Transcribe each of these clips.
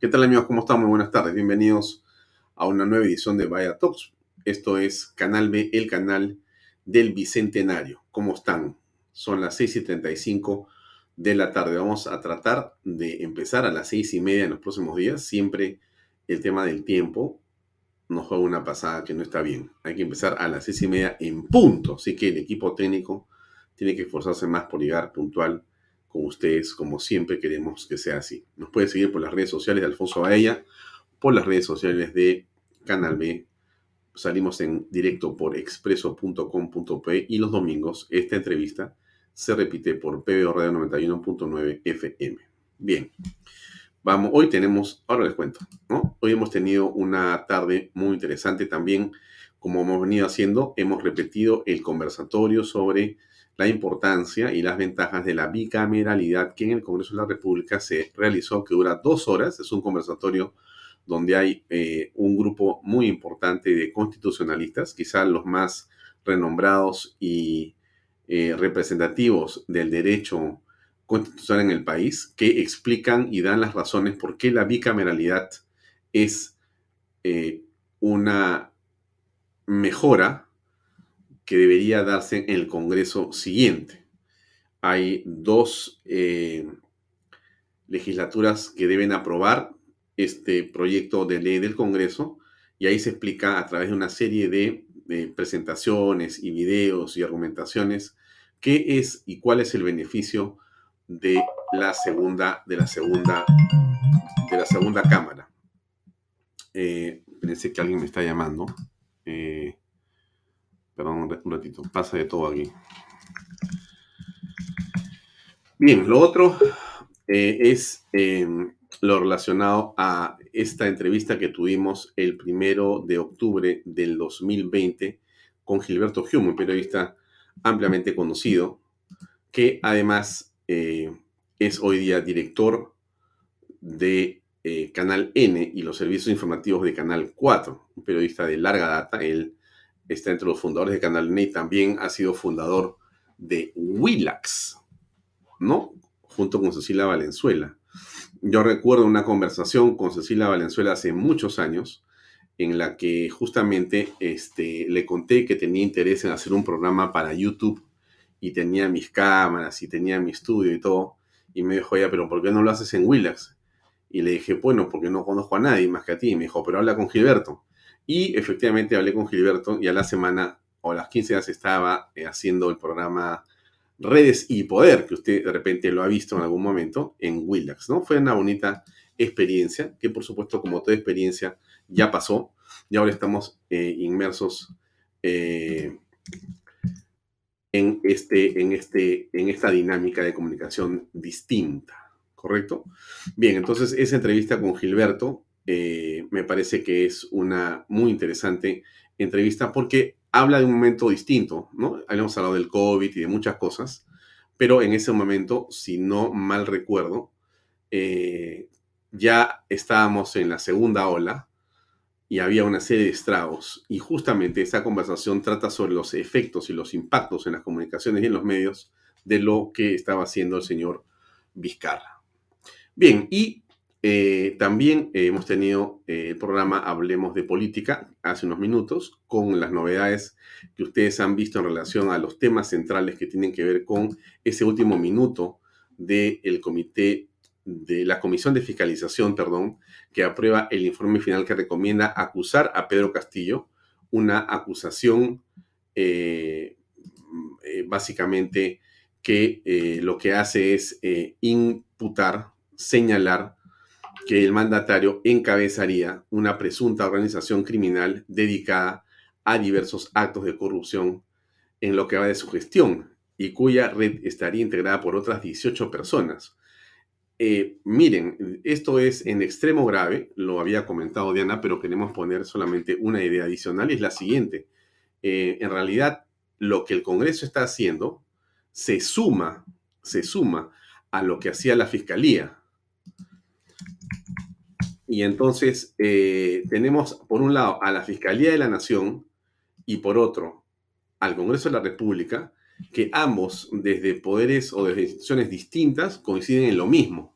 ¿Qué tal amigos? ¿Cómo están? Muy buenas tardes. Bienvenidos a una nueva edición de Vaya Talks. Esto es Canal B, el canal del Bicentenario. ¿Cómo están? Son las 6 y 35 de la tarde. Vamos a tratar de empezar a las 6 y media en los próximos días. Siempre el tema del tiempo nos juega una pasada que no está bien. Hay que empezar a las 6 y media en punto. Así que el equipo técnico tiene que esforzarse más por llegar puntual ustedes, como siempre queremos que sea así. Nos puede seguir por las redes sociales de Alfonso Baella, por las redes sociales de Canal B. Salimos en directo por expreso.com.p y los domingos esta entrevista se repite por PBO Radio 91.9 FM. Bien, vamos, hoy tenemos, ahora les cuento, ¿no? Hoy hemos tenido una tarde muy interesante también, como hemos venido haciendo, hemos repetido el conversatorio sobre la importancia y las ventajas de la bicameralidad que en el Congreso de la República se realizó, que dura dos horas. Es un conversatorio donde hay eh, un grupo muy importante de constitucionalistas, quizás los más renombrados y eh, representativos del derecho constitucional en el país, que explican y dan las razones por qué la bicameralidad es eh, una mejora que debería darse en el Congreso siguiente. Hay dos eh, legislaturas que deben aprobar este proyecto de ley del Congreso y ahí se explica a través de una serie de, presentaciones y videos y argumentaciones qué es y cuál es el beneficio de la segunda de la segunda de la segunda cámara. Eh, que alguien me está llamando. Eh, Perdón un ratito, pasa de todo aquí. Bien, lo otro eh, es em, lo relacionado a esta entrevista que tuvimos el primero de octubre del 2020 con Gilberto Hume, un periodista ampliamente conocido, que además eh, es hoy día director de eh, Canal N y los servicios informativos de Canal 4, un periodista de larga data. Él está entre los fundadores de Canal N y también ha sido fundador de Willax, ¿no? Junto con Cecilia Valenzuela. Yo recuerdo una conversación con Cecilia Valenzuela hace muchos años en la que justamente este, le conté que tenía interés en hacer un programa para YouTube y tenía mis cámaras y tenía mi estudio y todo. Y me dijo, ya, pero ¿por qué no lo haces en Willax? Y le dije, bueno, porque no conozco a nadie más que a ti. Y me dijo, pero habla con Gilberto. Y efectivamente hablé con Gilberto y a la semana o a las 15 días estaba eh, haciendo el programa Redes y Poder, que usted de repente lo ha visto en algún momento en Willax, ¿no? Fue una bonita experiencia, que por supuesto, como toda experiencia, ya pasó y ahora estamos eh, inmersos eh, en, este, en, este, en esta dinámica de comunicación distinta, ¿correcto? Bien, entonces esa entrevista con Gilberto eh, me parece que es una muy interesante entrevista porque habla de un momento distinto, ¿no? Habíamos hablado del COVID y de muchas cosas, pero en ese momento, si no mal recuerdo, eh, ya estábamos en la segunda ola y había una serie de estragos. Y justamente esta conversación trata sobre los efectos y los impactos en las comunicaciones y en los medios de lo que estaba haciendo el señor Vizcarra. Bien, y eh, también hemos tenido eh, el programa Hablemos de Política hace unos minutos con las novedades que ustedes han visto en relación a los temas centrales que tienen que ver con ese último minuto del comité de la Comisión de Fiscalización, perdón, que aprueba el informe final que recomienda acusar a Pedro Castillo, una acusación eh, básicamente que lo que hace es imputar, señalar que el mandatario encabezaría una presunta organización criminal dedicada a diversos actos de corrupción en lo que va de su gestión y cuya red estaría integrada por otras 18 personas. Eh, miren, esto es en extremo grave, lo había comentado Diana, pero queremos poner solamente una idea adicional y es la siguiente. Eh, en realidad, lo que el Congreso está haciendo se suma, se suma a lo que hacía la Fiscalía. Y entonces eh, tenemos, por un lado, a la Fiscalía de la Nación y por otro, al Congreso de la República, que ambos, desde poderes o desde instituciones distintas, coinciden en lo mismo.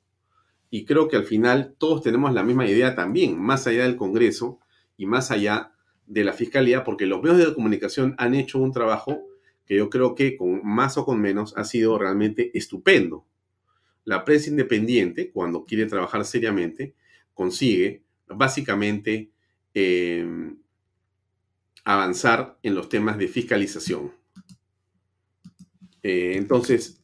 Y creo que al final todos tenemos la misma idea también, más allá del Congreso y más allá de la Fiscalía, porque los medios de comunicación han hecho un trabajo que yo creo que con más o con menos ha sido realmente estupendo. La prensa independiente, cuando quiere trabajar seriamente, consigue básicamente eh, avanzar en los temas de fiscalización. Eh, entonces,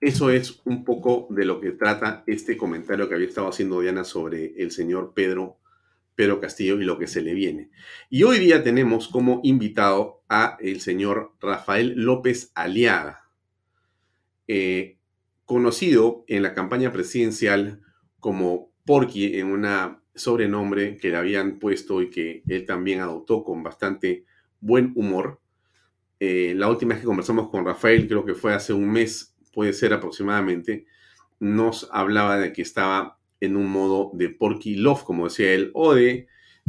eso es un poco de lo que trata este comentario que había estado haciendo Diana sobre el señor Pedro, Pedro Castillo y lo que se le viene. Y hoy día tenemos como invitado a el señor Rafael López Aliaga, eh, conocido en la campaña presidencial como Porky en una sobrenombre que le habían puesto y que él también adoptó con bastante buen humor. Eh, la última vez que conversamos con Rafael, creo que fue hace un mes, puede ser aproximadamente, nos hablaba de que estaba en un modo de Porky Love, como decía él, o de,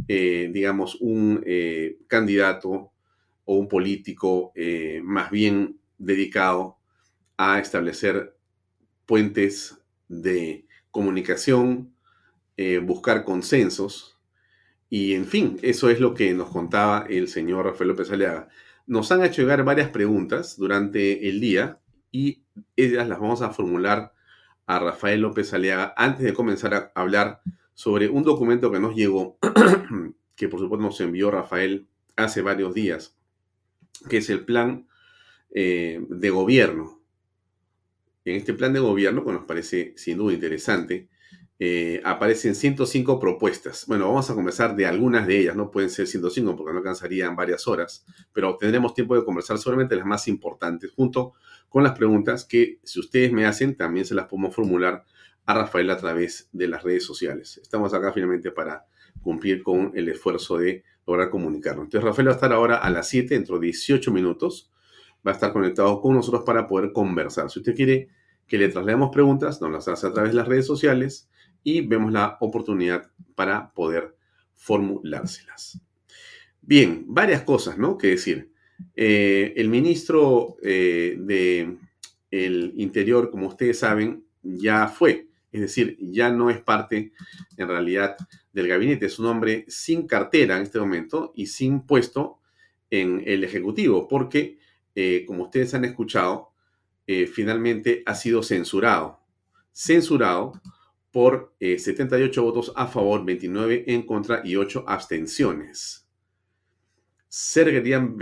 eh, digamos, un eh, candidato o un político más bien dedicado a establecer puentes de comunicación, buscar consensos, y en fin, eso es lo que nos contaba el señor Rafael López Aliaga. Nos han hecho llegar varias preguntas durante el día y ellas las vamos a formular a Rafael López Aliaga antes de comenzar a hablar sobre un documento que nos llegó, que por supuesto nos envió Rafael hace varios días, que es el plan eh, de gobierno. En este plan de gobierno, que nos parece sin duda interesante, eh, aparecen 105 propuestas. Bueno, vamos a conversar de algunas de ellas, no pueden ser 105 porque no alcanzarían varias horas, pero tendremos tiempo de conversar solamente las más importantes, junto con las preguntas que si ustedes me hacen, también se las podemos formular a Rafael a través de las redes sociales. Estamos acá finalmente para cumplir con el esfuerzo de lograr comunicarnos. Entonces, Rafael va a estar ahora a las 7, dentro de 18 minutos. Va a estar conectado con nosotros para poder conversar. Si usted quiere que le traslademos preguntas, nos las hace a través de las redes sociales y vemos la oportunidad para poder formulárselas. Bien, varias cosas, ¿no? Que decir. Eh, el ministro eh, de Interior, como ustedes saben, ya fue. Es decir, ya no es parte, en realidad, del gabinete. Es un hombre sin cartera en este momento y sin puesto en el Ejecutivo, porque, eh, como ustedes han escuchado, finalmente ha sido censurado. Censurado por 78 eh, votos a favor, 29 en contra y 8 abstenciones. Se requerían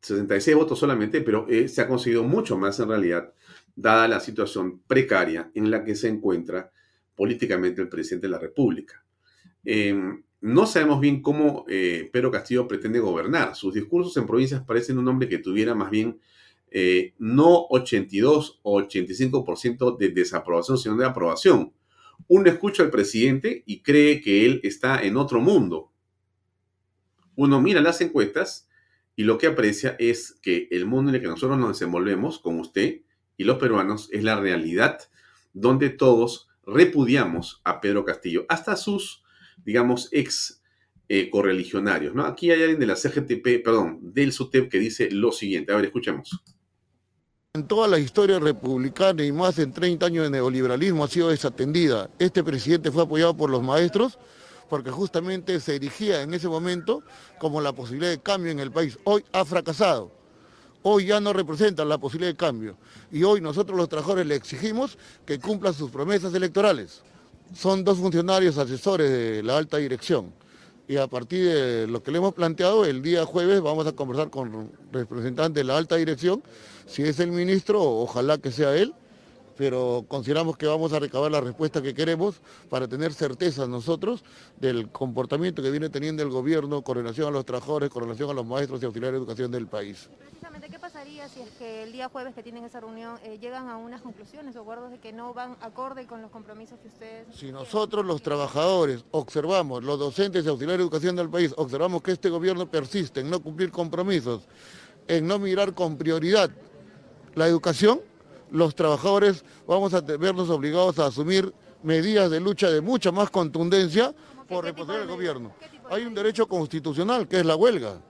66 votos solamente, pero eh, se ha conseguido mucho más en realidad, dada la situación precaria en la que se encuentra políticamente el presidente de la República. Em, no sabemos bien cómo eh, Pedro Castillo pretende gobernar. Sus discursos en provincias parecen un hombre que tuviera más bien no 82 o 85% de desaprobación, sino de aprobación uno escucha al presidente y cree que él está en otro mundo. Uno mira las encuestas y lo que aprecia es que el mundo en el que nosotros nos desenvolvemos, con usted y los peruanos, es la realidad donde todos repudiamos a Pedro Castillo, hasta sus, digamos, ex eh, correligionarios. ¿no? Aquí hay alguien de la CGTP, perdón, del SUTEP que dice lo siguiente. A ver, escuchemos. En toda la historia republicana y más de 30 años de neoliberalismo ha sido desatendida. Este presidente fue apoyado por los maestros porque justamente se erigía en ese momento como la posibilidad de cambio en el país. Hoy ha fracasado. hoy ya no representan la posibilidad de cambio. Y hoy nosotros los trabajadores le exigimos que cumplan sus promesas electorales. Son dos funcionarios asesores de la alta dirección. Y a partir de lo que le hemos planteado, el día jueves vamos a conversar con representantes de la alta dirección. Si es el ministro, ojalá que sea él, pero consideramos que vamos a recabar la respuesta que queremos para tener certeza nosotros del comportamiento que viene teniendo el gobierno con relación a los trabajadores, con relación a los maestros y auxiliares de educación del país. Precisamente, ¿qué pasaría si es que el día jueves que tienen esa reunión eh, llegan a unas conclusiones o acuerdos de que no van acorde con los compromisos que ustedes... Si nosotros los trabajadores observamos, los docentes y auxiliares de educación del país, observamos que este gobierno persiste en no cumplir compromisos, en no mirar con prioridad la educación, los trabajadores vamos a vernos obligados a asumir medidas de lucha de mucha más contundencia por responder al gobierno. Hay un derecho constitucional que es la huelga.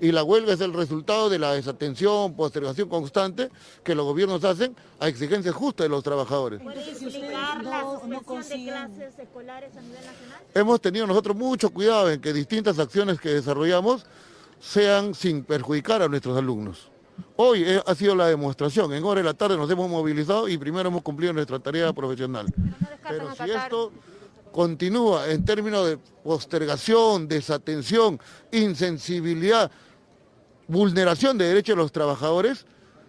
Y la huelga es el resultado de la desatención, postergación constante que los gobiernos hacen a exigencias justas de los trabajadores. ¿Puede explicar la suspensión de clases escolares a nivel nacional? Hemos tenido nosotros mucho cuidado en que distintas acciones que desarrollamos sean sin perjudicar a nuestros alumnos. Hoy ha sido la demostración, en hora de la tarde nos hemos movilizado y primero hemos cumplido nuestra tarea profesional. Pero si esto continúa en términos de postergación, desatención, insensibilidad, vulneración de derechos de los trabajadores,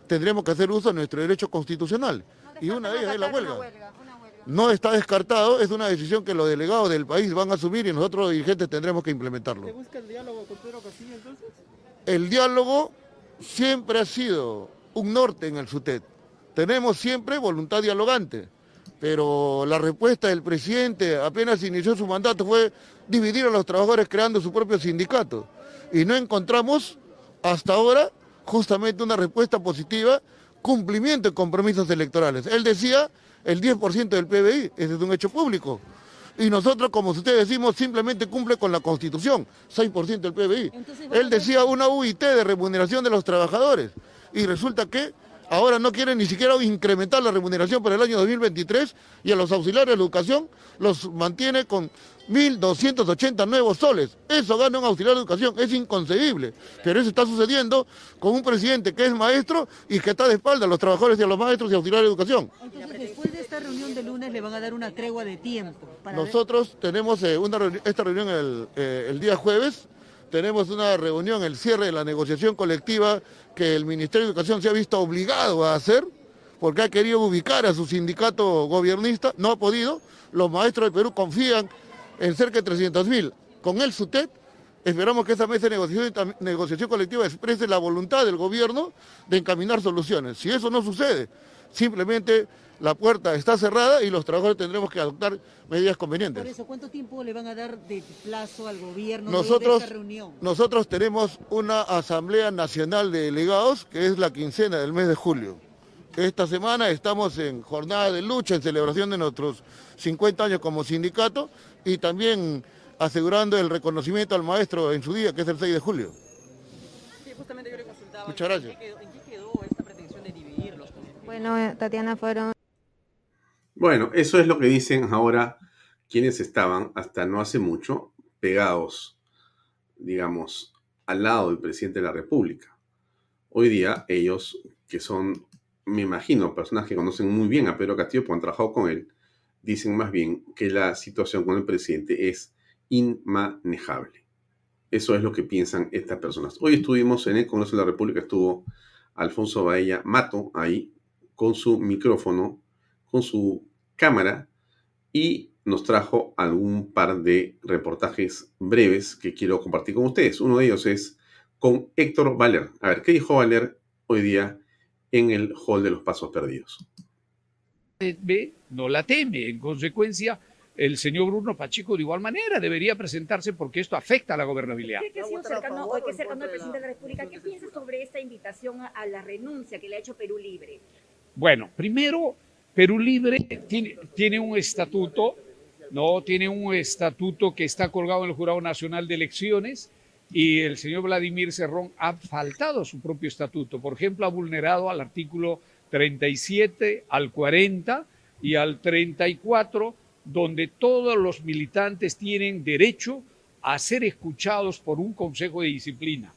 tendremos que hacer uso de nuestro derecho constitucional. y una de ellas es la huelga. No está descartado, es una decisión que los delegados del país van a asumir y nosotros los dirigentes tendremos que implementarlo. ¿Se busca el diálogo con Pedro Castillo entonces? El diálogo siempre ha sido un norte en el SUTET. Tenemos siempre voluntad dialogante, pero la respuesta del presidente apenas inició su mandato fue dividir a los trabajadores creando su propio sindicato. Y no encontramos hasta ahora justamente una respuesta positiva, cumplimiento de compromisos electorales. Él decía el 10% del PBI, ese es un hecho público. Y nosotros, como ustedes decimos, simplemente cumple con la Constitución, 6% del PBI. Él decía una UIT de remuneración de los trabajadores. Y resulta que ahora no quieren ni siquiera incrementar la remuneración para el año 2023 y a los auxiliares de educación los mantiene con 1.280 nuevos soles. Eso gana un auxiliar de educación, es inconcebible. Pero eso está sucediendo con un presidente que es maestro y que está de espalda a los trabajadores y a los maestros y auxiliares de educación. Entonces, después de esta reunión de lunes, le van a dar una tregua de tiempo. Nosotros tenemos eh, esta reunión el, eh, el día jueves, tenemos una reunión, el cierre de la negociación colectiva que el Ministerio de Educación se ha visto obligado a hacer porque ha querido ubicar a su sindicato gobernista, no ha podido. Los maestros de Perú confían en cerca de 300.000. Con el SUTET esperamos que esa mesa de negociación, negociación colectiva exprese la voluntad del gobierno de encaminar soluciones. Si eso no sucede, simplemente la puerta está cerrada y los trabajadores tendremos que adoptar medidas convenientes. Por eso, ¿cuánto tiempo le van a dar de plazo al gobierno nosotros, de esta reunión? Nosotros tenemos una Asamblea Nacional de Delegados que es la quincena del mes de julio. Esta semana estamos en jornada de lucha, en celebración de nuestros 50 años como sindicato y también asegurando el reconocimiento al maestro en su día, que es el 6 de julio. Sí, justamente yo le consultaba. Muchas gracias. ¿En qué quedó, esta pretensión de dividirlos? Bueno, eh, Tatiana, fueron... Bueno, eso es lo que dicen ahora quienes estaban hasta no hace mucho pegados, digamos, al lado del presidente de la República. Hoy día ellos, que son me imagino, personas que conocen muy bien a Pedro Castillo porque han trabajado con él, dicen más bien que la situación con el presidente es inmanejable. Eso es lo que piensan estas personas. Hoy estuvimos en el Congreso de la República, estuvo Alfonso Baella Mato ahí con su micrófono, con su cámara y nos trajo algún par de reportajes breves que quiero compartir con ustedes. Uno de ellos es con Héctor Valer. A ver, ¿qué dijo Valer hoy día en el hall de los pasos perdidos. No la teme. En consecuencia, el señor Bruno Pacheco de igual manera debería presentarse porque esto afecta a la gobernabilidad. ¿Qué, ha sido cercano, hoy que cercano al presidente de la República? ¿Qué piensa sobre esta invitación a la renuncia que le ha hecho Perú Libre? Bueno, primero, Perú Libre tiene, tiene un estatuto, ¿no? Tiene un estatuto que está colgado en el Jurado Nacional de Elecciones y el señor Vladimir Cerrón ha faltado a su propio estatuto. Por ejemplo, ha vulnerado al artículo 37, al 40 y al 34, donde todos los militantes tienen derecho a ser escuchados por un consejo de disciplina.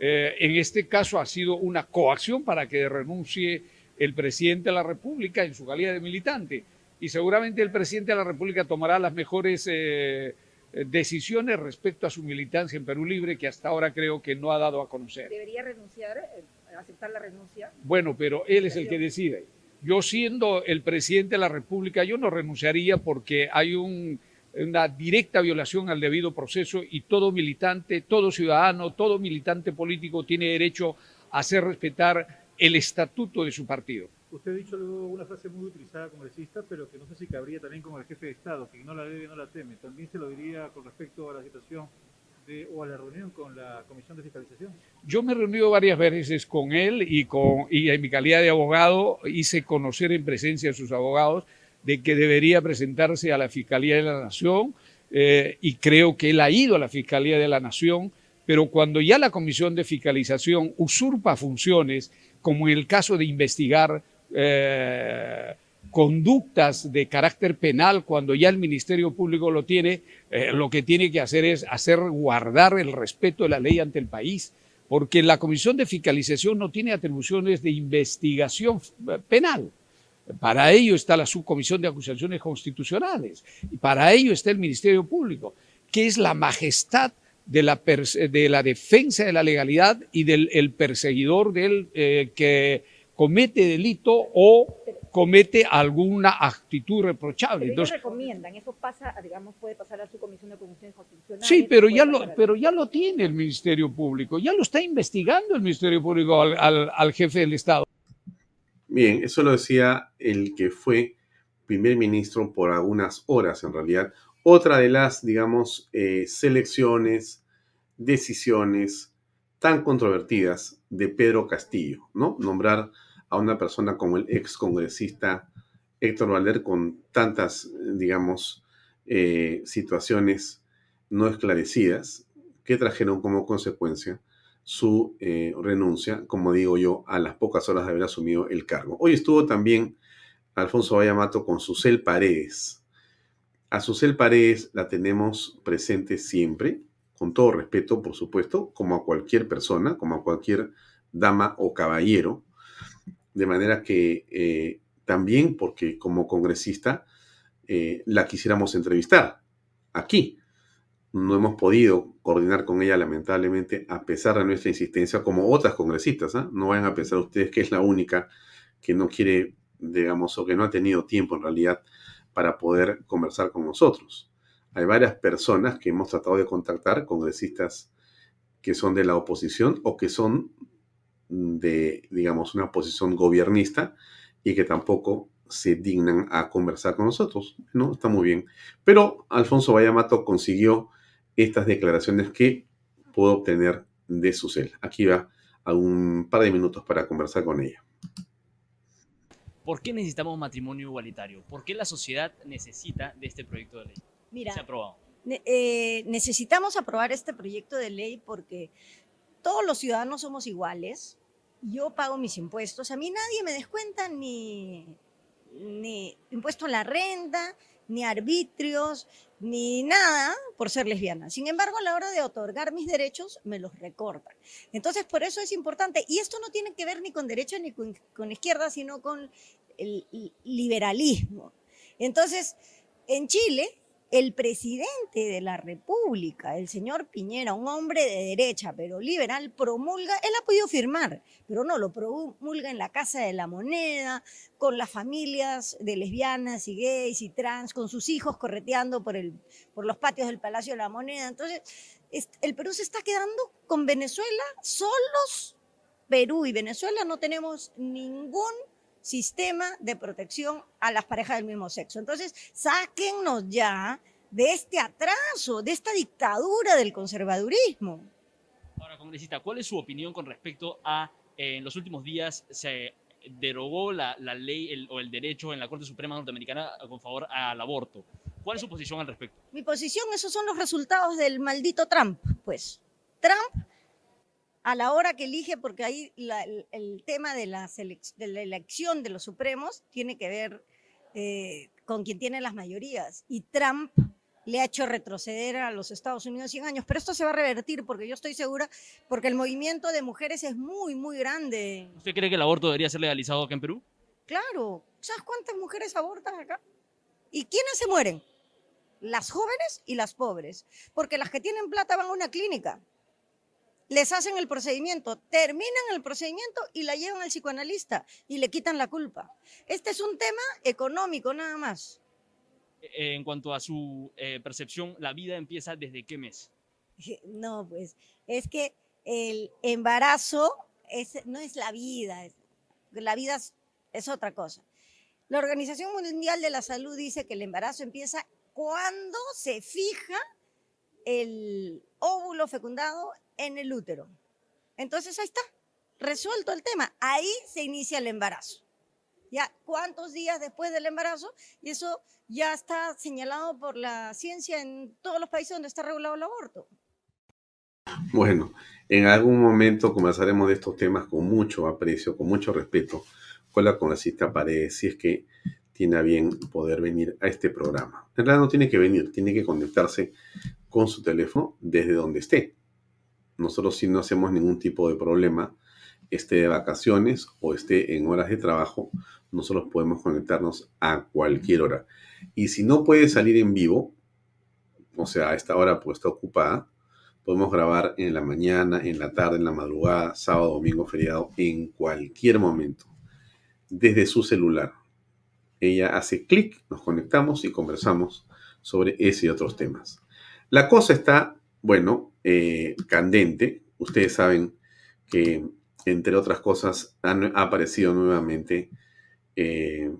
Eh, en este caso ha sido una coacción para que renuncie el presidente de la República en su calidad de militante. Y seguramente el presidente de la República tomará las mejores eh, decisiones respecto a su militancia en Perú Libre, que hasta ahora creo que no ha dado a conocer. ¿Debería renunciar, eh, aceptar la renuncia? Bueno, pero él es el que decide. Yo siendo el presidente de la República, yo no renunciaría porque hay un, una directa violación al debido proceso y todo militante, todo ciudadano, todo militante político tiene derecho a hacer respetar el estatuto de su partido. Usted ha dicho luego una frase muy utilizada como congresista, pero que no sé si cabría también como el jefe de Estado, que no la debe, no la teme. También se lo diría con respecto a la situación de, o a la reunión con la Comisión de Fiscalización. Yo me he reunido varias veces con él y, con, y en mi calidad de abogado hice conocer en presencia de sus abogados de que debería presentarse a la Fiscalía de la Nación eh, y creo que él ha ido a la Fiscalía de la Nación, pero cuando ya la Comisión de Fiscalización usurpa funciones, como en el caso de investigar eh, conductas de carácter penal, cuando ya el Ministerio Público lo tiene, eh, lo que tiene que hacer es hacer guardar el respeto de la ley ante el país, porque la Comisión de Fiscalización no tiene atribuciones de investigación penal. Para ello está la Subcomisión de Acusaciones Constitucionales y para ello está el Ministerio Público, que es la majestad de la, de la defensa de la legalidad y del el perseguidor del eh, que comete delito o comete alguna actitud reprochable. Pero Entonces, recomiendan, eso pasa, digamos, puede pasar a su comisión de acusaciones constitucionales. Sí, pero ya, lo, pero ya lo tiene el Ministerio Público, ya lo está investigando el Ministerio Público al, al, al jefe del Estado. Bien, eso lo decía el que fue primer ministro por algunas horas en realidad. Otra de las, digamos, eh, selecciones, decisiones tan controvertidas de Pedro Castillo, ¿no? Nombrar a una persona como el ex congresista Héctor Valer con tantas, digamos, eh, situaciones no esclarecidas que trajeron como consecuencia su eh, renuncia, como digo yo, a las pocas horas de haber asumido el cargo. Hoy estuvo también Alfonso Vallamato con Susel Paredes. A Susel Paredes la tenemos presente siempre, con todo respeto, por supuesto, como a cualquier persona, como a cualquier dama o caballero, de manera que eh, también porque como congresista eh, la quisiéramos entrevistar aquí no hemos podido coordinar con ella, lamentablemente, a pesar de nuestra insistencia, como otras congresistas. ¿eh? No vayan a pensar ustedes que es la única que no quiere, digamos, o que no ha tenido tiempo en realidad para poder conversar con nosotros. Hay varias personas que hemos tratado de contactar, congresistas que son de la oposición o que son de, digamos, una posición gobernista y que tampoco se dignan a conversar con nosotros. No, está muy bien. Pero Alfonso Vallamato consiguió estas declaraciones que puedo obtener de su cel. Aquí va a un par de minutos para conversar con ella. ¿Por qué necesitamos matrimonio igualitario? ¿Por qué la sociedad necesita de este proyecto de ley? Mira, se ha aprobado. Eh, necesitamos aprobar este proyecto de ley porque todos los ciudadanos somos iguales. Yo pago mis impuestos. A mí nadie me descuenta ni, ni impuesto a la renta, ni arbitrios, ni nada por ser lesbiana. Sin embargo, a la hora de otorgar mis derechos, me los recortan. Entonces, por eso es importante. Y esto no tiene que ver ni con derecha ni con, con izquierda, sino con el liberalismo. Entonces, en Chile, el presidente de la República, el señor Piñera, un hombre de derecha pero liberal, promulga, él ha podido firmar, pero no, lo promulga en la Casa de la Moneda, con las familias de lesbianas y gays y trans, con sus hijos correteando por, el, por los patios del Palacio de la Moneda. Entonces, el Perú se está quedando con Venezuela solos. Perú y Venezuela no tenemos ningún sistema de protección a las parejas del mismo sexo. Entonces, sáquennos ya de este atraso, de esta dictadura del conservadurismo. Ahora, congresista, ¿cuál es su opinión con respecto a, eh, en los últimos días se derogó la, la ley el, o el derecho en la Corte Suprema Norteamericana con favor al aborto? ¿Cuál es su posición al respecto? Mi posición, esos son los resultados del maldito Trump, pues. Trump a la hora que elige, porque ahí el, tema de la, de la, elección de los supremos tiene que ver eh, con quien tiene las mayorías. Y Trump le ha hecho retroceder a los Estados Unidos 100 años, pero esto se va a revertir porque yo estoy segura, porque el movimiento de mujeres es muy, muy grande. ¿Usted cree que el aborto debería ser legalizado acá en Perú? Claro, ¿sabes cuántas mujeres abortan acá? ¿Y quiénes se mueren? Las jóvenes y las pobres, porque las que tienen plata van a una clínica, les hacen el procedimiento, terminan el procedimiento y la llevan al psicoanalista y le quitan la culpa. Este es un tema económico nada más. Eh, En cuanto a su eh, percepción, ¿la vida empieza desde qué mes? No, pues es que el embarazo es, no es la vida, es- la vida es, es otra cosa. La Organización Mundial de la Salud dice que el embarazo empieza cuando se fija el óvulo fecundado en el útero. Entonces ahí está, resuelto el tema. Ahí se inicia el embarazo. Ya, ¿cuántos días después del embarazo? Y eso ya está señalado por la ciencia en todos los países donde está regulado el aborto. Bueno, en algún momento conversaremos de estos temas con mucho aprecio, con mucho respeto, con la congresista Paredes, si es que tiene bien poder venir a este programa. En realidad no tiene que venir, tiene que conectarse con su teléfono desde donde esté. Nosotros si no hacemos ningún tipo de problema, esté de vacaciones o esté en horas de trabajo, nosotros podemos conectarnos a cualquier hora. Y si no puede salir en vivo, o sea, a esta hora pues está ocupada, podemos grabar en la mañana, en la tarde, en la madrugada, sábado, domingo, feriado, en cualquier momento, desde su celular. Ella hace clic, nos conectamos y conversamos sobre ese y otros temas. La cosa está, bueno, eh, candente. Ustedes saben que, entre otras cosas, han- ha aparecido nuevamente eh,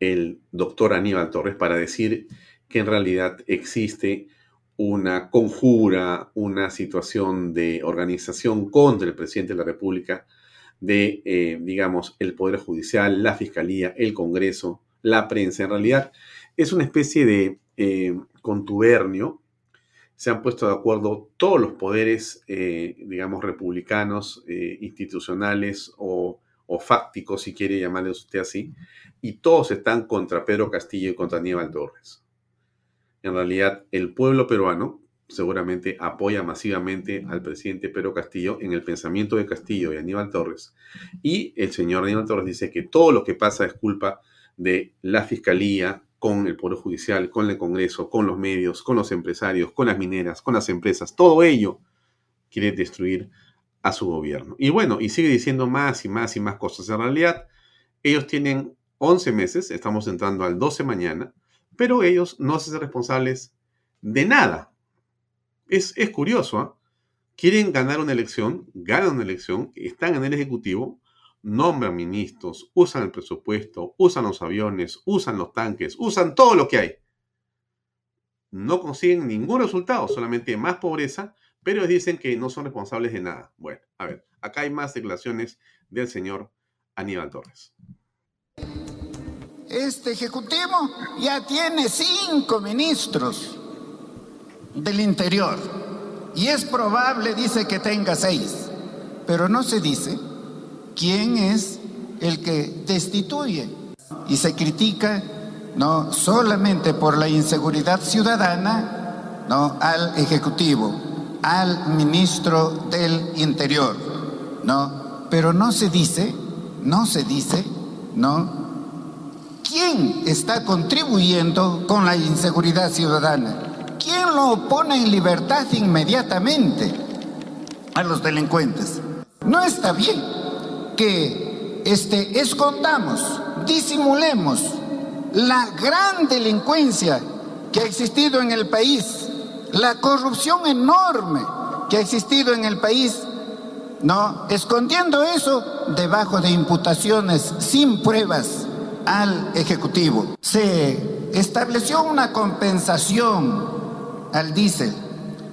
el doctor Aníbal Torres para decir que en realidad existe una conjura, una situación de organización contra el presidente de la República, de, eh, digamos, el Poder Judicial, la Fiscalía, el Congreso, la prensa. En realidad es una especie de contubernio. Se han puesto de acuerdo todos los poderes, eh, digamos, republicanos, eh, institucionales o, o fácticos, si quiere llamarles usted así, y todos están contra Pedro Castillo y contra Aníbal Torres. En realidad, el pueblo peruano seguramente apoya masivamente al presidente Pedro Castillo en el pensamiento de Castillo y Aníbal Torres. Y el señor Aníbal Torres dice que todo lo que pasa es culpa de la fiscalía, con el Poder Judicial, con el Congreso, con los medios, con los empresarios, con las mineras, con las empresas. Todo ello quiere destruir a su gobierno. Y bueno, y sigue diciendo más y más y más cosas. En realidad, ellos tienen 11 meses, estamos entrando al 12 mañana, pero ellos no se hacen responsables de nada. Es, es curioso, ¿ah? Quieren ganar una elección, ganan una elección, están en el Ejecutivo, nombran ministros, usan el presupuesto, usan los aviones, usan los tanques, usan todo lo que hay. No consiguen ningún resultado, solamente más pobreza, pero dicen que no son responsables de nada. Bueno, a ver, acá hay más declaraciones del señor Aníbal Torres. Este Ejecutivo ya tiene cinco ministros del Interior y es probable, dice, que tenga seis, pero no se dice quién es el que destituye y se critica no solamente por la inseguridad ciudadana, no al Ejecutivo, al ministro del Interior, no, pero no se dice, no se dice, no ¿Quién está contribuyendo con la inseguridad ciudadana? ¿Quién lo pone en libertad inmediatamente a los delincuentes? No está bien que este, escondamos, disimulemos la gran delincuencia que ha existido en el país, la corrupción enorme que ha existido en el país, no, escondiendo eso debajo de imputaciones sin pruebas al Ejecutivo. Se estableció una compensación al diésel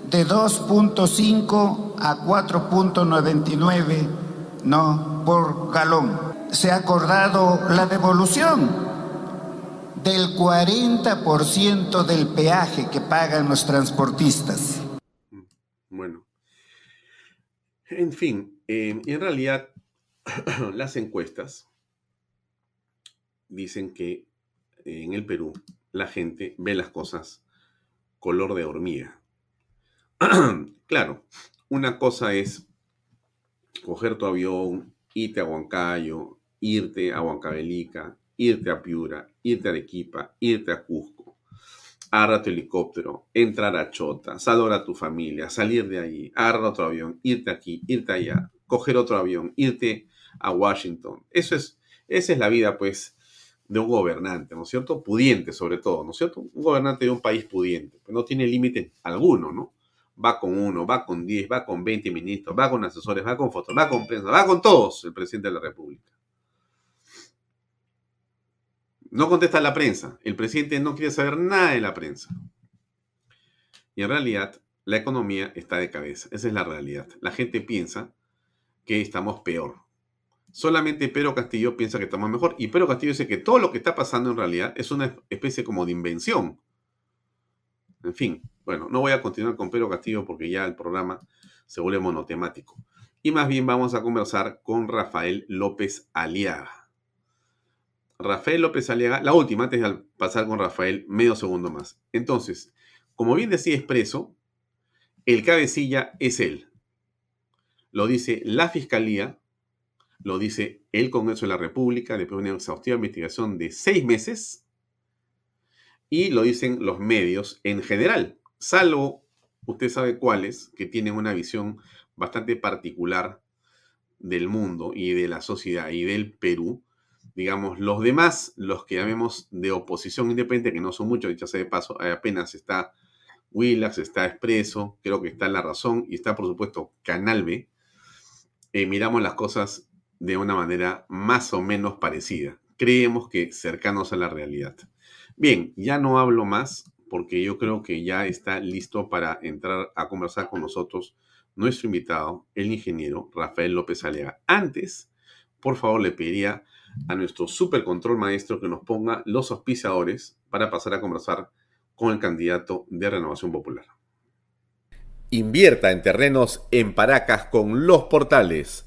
de 2.5 a 4.99 no por galón. Se ha acordado la devolución del 40% del peaje que pagan los transportistas. Bueno, en fin, eh, en realidad las encuestas dicen que en el Perú la gente ve las cosas color de hormiga. claro, una cosa es coger tu avión, irte a Huancayo, irte a Huancavelica, irte a Piura, irte a Arequipa, irte a Cusco, agarrar tu helicóptero, entrar a Chota, saludar a tu familia, salir de ahí, agarrar otro avión, irte aquí, irte allá, coger otro avión, irte a Washington. Eso es, esa es la vida, pues, de un gobernante, ¿no es cierto? Pudiente, sobre todo, ¿no es cierto? Un gobernante de un país pudiente, pues no tiene límite alguno, ¿no? Va con uno, va con diez, va con veinte ministros, va con asesores, va con fotos, va con prensa, va con todos el presidente de la República. No contesta la prensa. El presidente no quiere saber nada de la prensa. Y en realidad, la economía está de cabeza. Esa es la realidad. La gente piensa que estamos peor. Solamente Pedro Castillo piensa que estamos mejor. Y Pedro Castillo dice que todo lo que está pasando en realidad es una especie como de invención. En fin, bueno, no voy a continuar con Pedro Castillo porque ya el programa se vuelve monotemático. Y más bien vamos a conversar con Rafael López Aliaga. Rafael López Aliaga, la última, antes de pasar con Rafael, medio segundo más. Entonces, como bien decía Expreso, el cabecilla es él. Lo dice la Fiscalía, lo dice el Congreso de la República, después de una exhaustiva investigación de seis meses, y lo dicen los medios en general, salvo usted sabe cuáles, que tienen una visión bastante particular del mundo y de la sociedad y del Perú, digamos, los demás, los que llamemos de oposición independiente, que no son muchos, dicho de paso, apenas está Willax, está Expreso, creo que está La Razón y está, por supuesto, Canal eh, miramos las cosas de una manera más o menos parecida. Creemos que cercanos a la realidad. Bien, ya no hablo más porque yo creo que ya está listo para entrar a conversar con nosotros nuestro invitado, el ingeniero Rafael López Alega. Antes, por favor, le pediría a nuestro super control maestro que nos ponga los auspiciadores para pasar a conversar con el candidato de Renovación Popular. Invierta en terrenos en Paracas con los portales,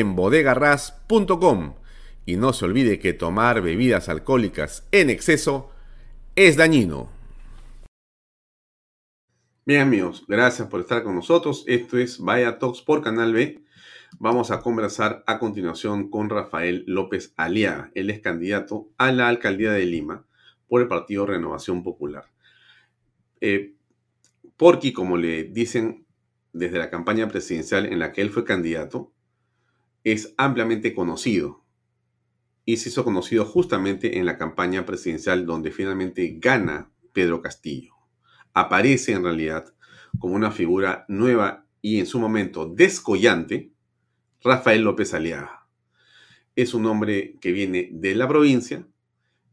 en bodegarras.com. Y no se olvide que tomar bebidas alcohólicas en exceso es dañino. Bien amigos, gracias por estar con nosotros. Esto es Vaya Talks por Canal B. Vamos a conversar a continuación con Rafael López Aliaga. Él es candidato a la alcaldía de Lima por el Partido Renovación Popular. Eh, Porqui, como le dicen desde la campaña presidencial en la que él fue candidato, es ampliamente conocido. Y se hizo conocido justamente en la campaña presidencial donde finalmente gana Pedro Castillo. Aparece en realidad como una figura nueva y en su momento descollante Rafael López Aliaga. Es un hombre que viene de la provincia,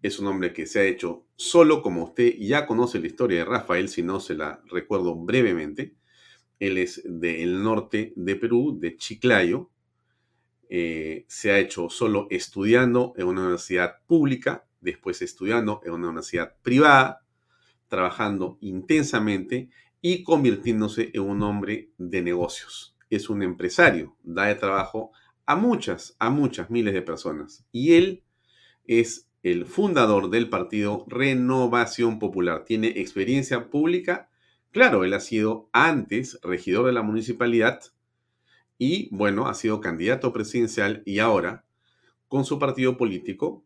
es un hombre que se ha hecho solo, como usted ya conoce la historia de Rafael, si no se la recuerdo brevemente. Él es del norte de Perú, de Chiclayo. Eh, se ha hecho solo estudiando en una universidad pública, después estudiando en una universidad privada, trabajando intensamente y convirtiéndose en un hombre de negocios es un empresario, da de trabajo a muchas, a muchas miles de personas. Y él es el fundador del partido Renovación Popular. Tiene experiencia pública. Claro, él ha sido antes regidor de la municipalidad y, bueno, ha sido candidato presidencial y ahora, con su partido político,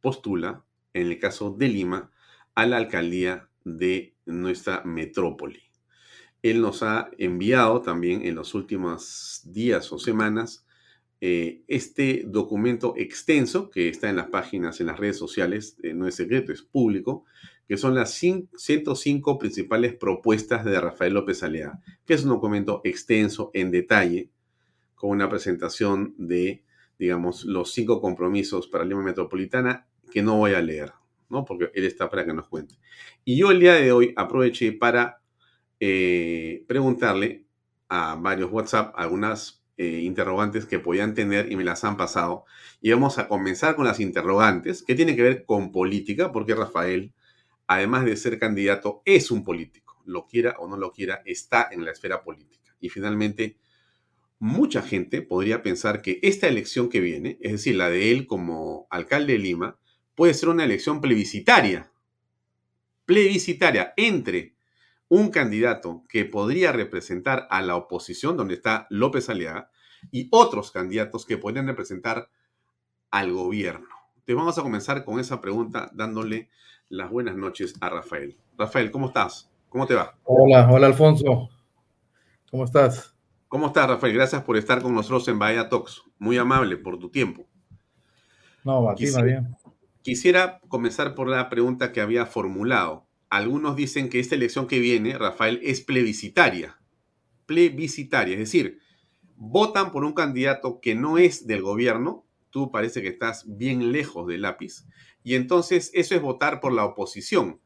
postula, en el caso de Lima, a la alcaldía de nuestra metrópoli. él nos ha enviado también en los últimos días o semanas eh, este documento extenso que está en las páginas, en las redes sociales, eh, no es secreto, es público, que son las 105 principales propuestas de Rafael López Alea, que es un documento extenso, en detalle, con una presentación de, digamos, los cinco compromisos para Lima Metropolitana que no voy a leer, ¿no? Porque él está para que nos cuente. Y yo el día de hoy aproveché para eh, preguntarle a varios WhatsApp algunas eh, interrogantes que podían tener y me las han pasado. Y vamos a comenzar con las interrogantes que tienen que ver con política, porque Rafael, además de ser candidato, es un político. Lo quiera o no lo quiera, está en la esfera política. Y finalmente, mucha gente podría pensar que esta elección que viene, es decir, la de él como alcalde de Lima, puede ser una elección plebiscitaria. Plebiscitaria entre un candidato que podría representar a la oposición, donde está López Aliaga, y otros candidatos que podrían representar al gobierno. Te vamos a comenzar con esa pregunta dándole las buenas noches a Rafael. Rafael, ¿cómo estás? ¿Cómo te va? Hola, hola Alfonso. ¿Cómo estás? ¿Cómo estás, Rafael? Gracias por estar con nosotros en Bahía Talks. Muy amable por tu tiempo. No, a ti Quisiera- bien. Quisiera comenzar por la pregunta que había formulado. Algunos dicen que esta elección que viene, Rafael, es plebiscitaria. Plebiscitaria, es decir, votan por un candidato que no es del gobierno, tú parece que estás bien lejos del lápiz, y entonces eso es votar por la oposición,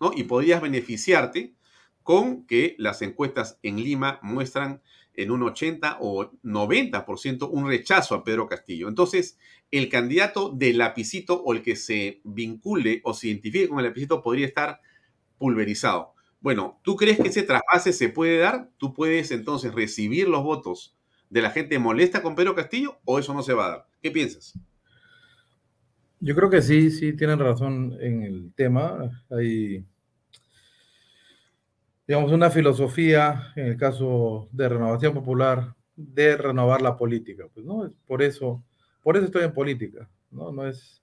¿no? Y podrías beneficiarte con que las encuestas en Lima muestran en un 80 o 90% un rechazo a Pedro Castillo. Entonces, el candidato del lapicito o el que se vincule o se identifique con el lapicito podría estar pulverizado. Bueno, ¿tú crees que ese traspase se puede dar? ¿Tú puedes entonces recibir los votos de la gente molesta con Pedro Castillo o eso no se va a dar? ¿Qué piensas? Yo creo que sí, sí tienen razón en el tema. Hay, digamos, una filosofía, en el caso de Renovación Popular, de renovar la política. Pues, ¿no? Por eso, por eso estoy en política, ¿no? No es,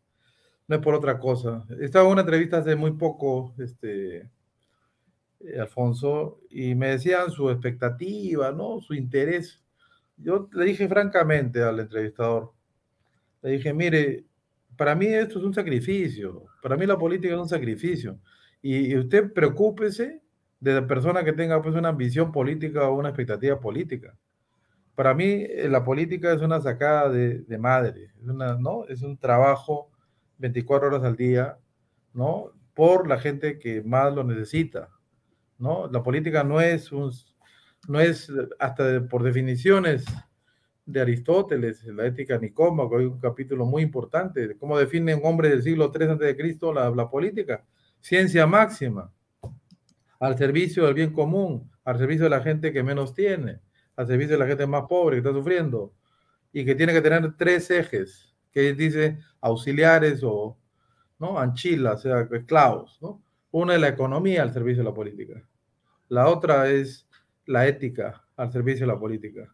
no es por otra cosa. Estaba en una entrevista hace muy poco, este, eh, Alfonso, y me decían su expectativa, ¿no? Su interés. Yo le dije francamente al entrevistador, le dije, mire, para mí esto es un sacrificio, para mí la política es un sacrificio. Y, y usted preocúpese de la persona que tenga pues una ambición política o una expectativa política. Para mí eh, la política es una sacada de, de madre, es, una, ¿no? es un trabajo 24 horas al día, ¿no? Por la gente que más lo necesita, ¿no? La política no es un, no es hasta de- por definiciones de Aristóteles, la ética nicómaco, hay un capítulo muy importante de cómo define un hombre del siglo III Cristo la, la política. Ciencia máxima, al servicio del bien común, al servicio de la gente que menos tiene, al servicio de la gente más pobre que está sufriendo, y que tiene que tener tres ejes, que dice auxiliares o ¿no? anchilas, o sea, esclavos. ¿no? Una es la economía al servicio de la política, la otra es la ética al servicio de la política,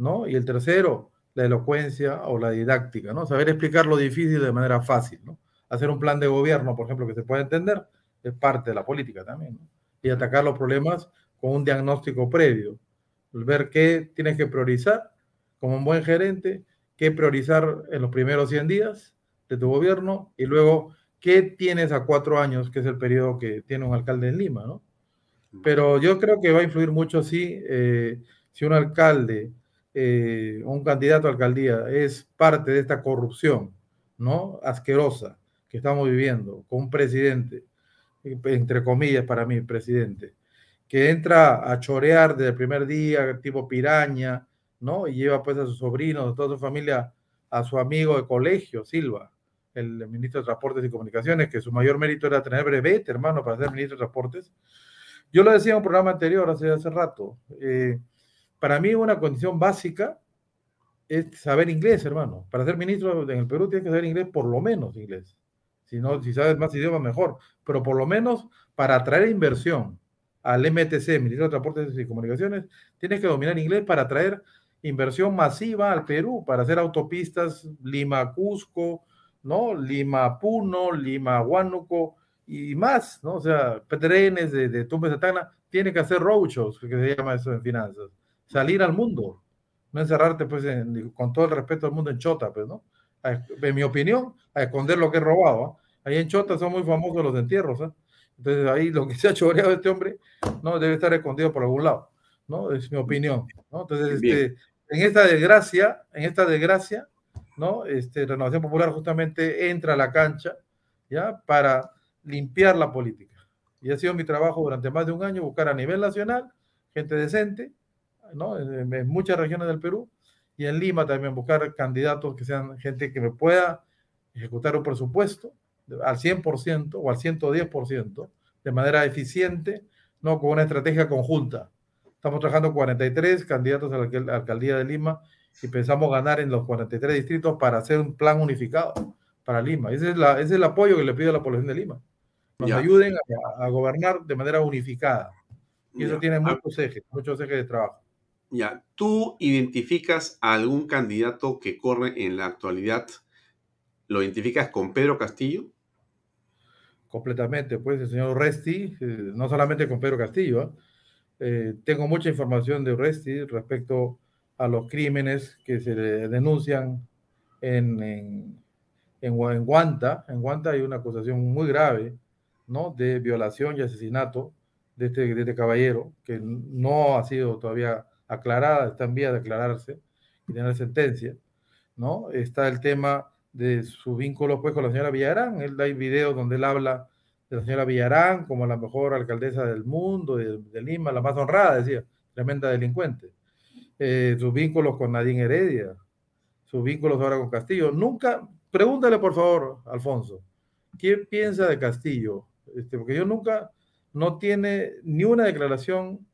¿no? Y el tercero, la elocuencia o la didáctica, ¿no? Saber explicar lo difícil de manera fácil, ¿no? Hacer un plan de gobierno, por ejemplo, que se pueda entender, es parte de la política también, ¿no? Y atacar los problemas con un diagnóstico previo, ver qué tienes que priorizar como un buen gerente, qué priorizar en los primeros 100 días de tu gobierno y luego qué tienes a cuatro años, que es el periodo que tiene un alcalde en Lima, ¿no? Pero yo creo que va a influir mucho sí, eh, si un alcalde eh, un candidato a alcaldía es parte de esta corrupción, ¿no? Asquerosa que estamos viviendo con un presidente, entre comillas para mí, presidente, que entra a chorear desde el primer día, tipo piraña, ¿no? Y lleva pues a sus sobrinos, a toda su familia, a su amigo de colegio, Silva, el ministro de Transportes y Comunicaciones, que su mayor mérito era tener brevete, hermano, para ser ministro de Transportes. Yo lo decía en un programa anterior, hace, hace rato, eh, para mí una condición básica es saber inglés, hermano. Para ser ministro en el Perú tienes que saber inglés, por lo menos inglés. Si, no, si sabes más idiomas, mejor. Pero por lo menos para atraer inversión al MTC, Ministerio de Transportes y Comunicaciones, tienes que dominar inglés para atraer inversión masiva al Perú, para hacer autopistas Lima-Cusco, ¿no? Lima-Puno, Lima-Huánuco y más, ¿no? O sea, trenes de, de Tumbes a Tacna, tiene que hacer roadshows, que se llama eso en finanzas, salir al mundo, no encerrarte pues con todo el respeto al mundo en Chota, pues, ¿no? en mi opinión, a esconder lo que he robado. ¿ah? Ahí en Chota son muy famosos los entierros. ¿ah? Entonces ahí lo que se ha choreado este hombre no debe estar escondido por algún lado. ¿no? Es mi opinión. ¿no? Entonces, este, en esta desgracia, en esta desgracia, ¿no? Este, Renovación Popular justamente entra a la cancha, ¿ya? Para limpiar la política. Y ha sido mi trabajo durante más de un año buscar a nivel nacional gente decente, ¿no? En, muchas regiones del Perú y en Lima también buscar candidatos que sean gente que me pueda ejecutar un presupuesto al 100% o al 110% de manera eficiente, no con una estrategia conjunta. Estamos trabajando 43 candidatos a la alcaldía de Lima y pensamos ganar en los 43 distritos para hacer un plan unificado para Lima. Ese es, la, ese es el apoyo que le pido a la población de Lima. Nos ayuden a, gobernar de manera unificada. Y eso tiene muchos ejes, muchos ejes de trabajo. Ya, ¿tú identificas a algún candidato que corre en la actualidad? ¿Lo identificas con Pedro Castillo? Completamente, pues el señor Resti, eh, no solamente con Pedro Castillo, ¿eh? Eh, tengo mucha información de Resti respecto a los crímenes que se denuncian en, en, en, Guanta. En Guanta hay una acusación muy grave, ¿no? De violación y asesinato de este, de este caballero, que no ha sido todavía aclarada, está en vía de aclararse y tener sentencia, ¿no? Está el tema de su vínculo pues con la señora Villarán. Él hay videos donde él habla de la señora Villarán como la mejor alcaldesa del mundo, de, Lima, la más honrada, decía, tremenda delincuente. Eh, sus vínculos con Nadine Heredia, sus vínculos ahora con Castillo. Nunca, pregúntale por favor, Alfonso, ¿qué piensa de Castillo? Este, porque yo nunca, no tiene ni una declaración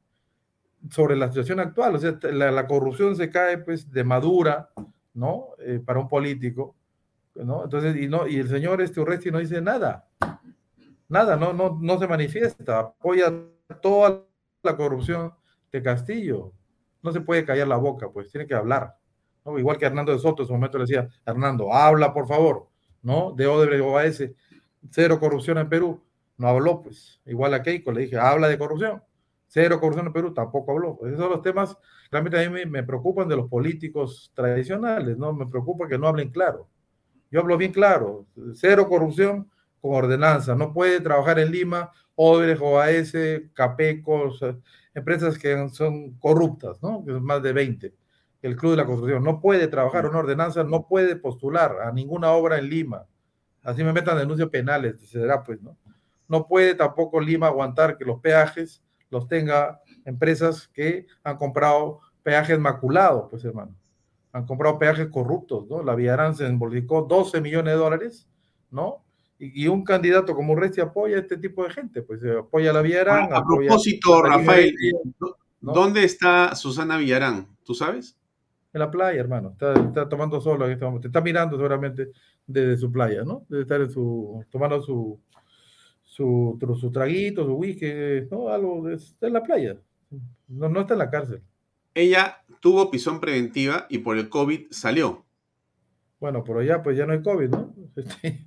sobre la situación actual. O sea, la, corrupción se cae pues de madura, ¿no? Eh, para un político, ¿no? Entonces, y, no, y el señor este Urresti no dice nada. Nada, no, no, no se manifiesta, apoya toda la corrupción de Castillo no se puede callar la boca, pues tiene que hablar. ¿no? Igual que Hernando de Soto en su momento le decía, Hernando, habla por favor, ¿no? De Odebrecht OAS, cero corrupción en Perú, no habló, pues. Igual a Keiko le dije, habla de corrupción, cero corrupción en Perú, tampoco habló. Esos son los temas realmente a mí me, me preocupan de los políticos tradicionales, ¿no? Me preocupa que no hablen claro. Yo hablo bien claro, cero corrupción con ordenanza, no puede trabajar en Lima, Odebrecht, OAS, Capeco, empresas que son corruptas, ¿no? Más de 20. El Club de la Construcción no puede trabajar una ordenanza, no puede postular a ninguna obra en Lima. Así me metan denuncias penales, será pues, ¿no? No puede tampoco Lima aguantar que los peajes los tenga empresas que han comprado peajes maculados, pues hermano. Han comprado peajes corruptos, ¿no? La Villarán se embolicó 12 millones de dólares, ¿no? y, un candidato como Urresti apoya a este tipo de gente, pues eh, apoya a la Villarán. a propósito, Rafael, ¿dónde está Susana Villarán? ¿Tú sabes? En la playa, hermano. Está, tomando solo en este momento. Está mirando seguramente desde su playa, ¿no? Debe estar en su, tomando su, su, su traguito, su whisky, ¿no? Algo, está en la playa. No, no está en la cárcel. Ella tuvo pisón preventiva y por el COVID salió. Bueno, pero ya, pues ya no hay COVID, ¿no? Este,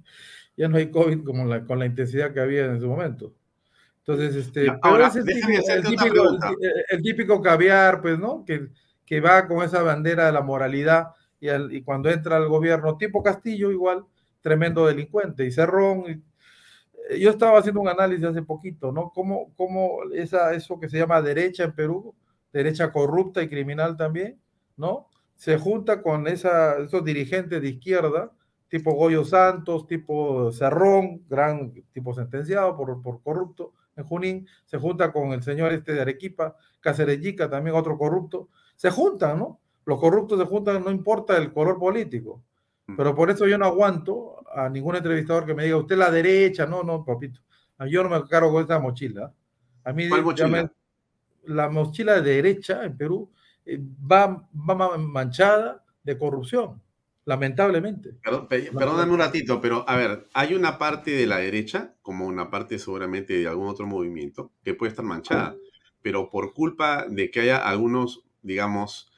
ya no hay COVID como la, con la intensidad que había en su momento. Entonces, este, ahora, es el, típico, el, típico, caviar, pues, ¿no? Que, que va con esa bandera de la moralidad y, y, cuando entra al gobierno, tipo Castillo, igual, tremendo delincuente y cerrón. Yo estaba haciendo un análisis hace poquito, ¿no? Cómo, cómo esa, eso que se llama derecha en Perú, derecha corrupta y criminal también, ¿no? Se junta con esa, esos dirigentes de izquierda tipo Goyo Santos, tipo Cerrón, gran tipo sentenciado por, por corrupto en Junín, se junta con el señor este de Arequipa, Cacerellica, también otro corrupto, se juntan, ¿no? Los corruptos se juntan, no importa el color político. Mm. Pero por eso yo no aguanto a ningún entrevistador que me diga, usted la derecha, no, no, papito. Yo no me cargo con esta mochila. A mí la mochila de derecha en Perú eh, va, va manchada de corrupción lamentablemente. perdóname un ratito, pero a ver, hay una parte de la derecha, como una parte seguramente de algún otro movimiento, que puede estar manchada, pero por culpa de que haya algunos, digamos,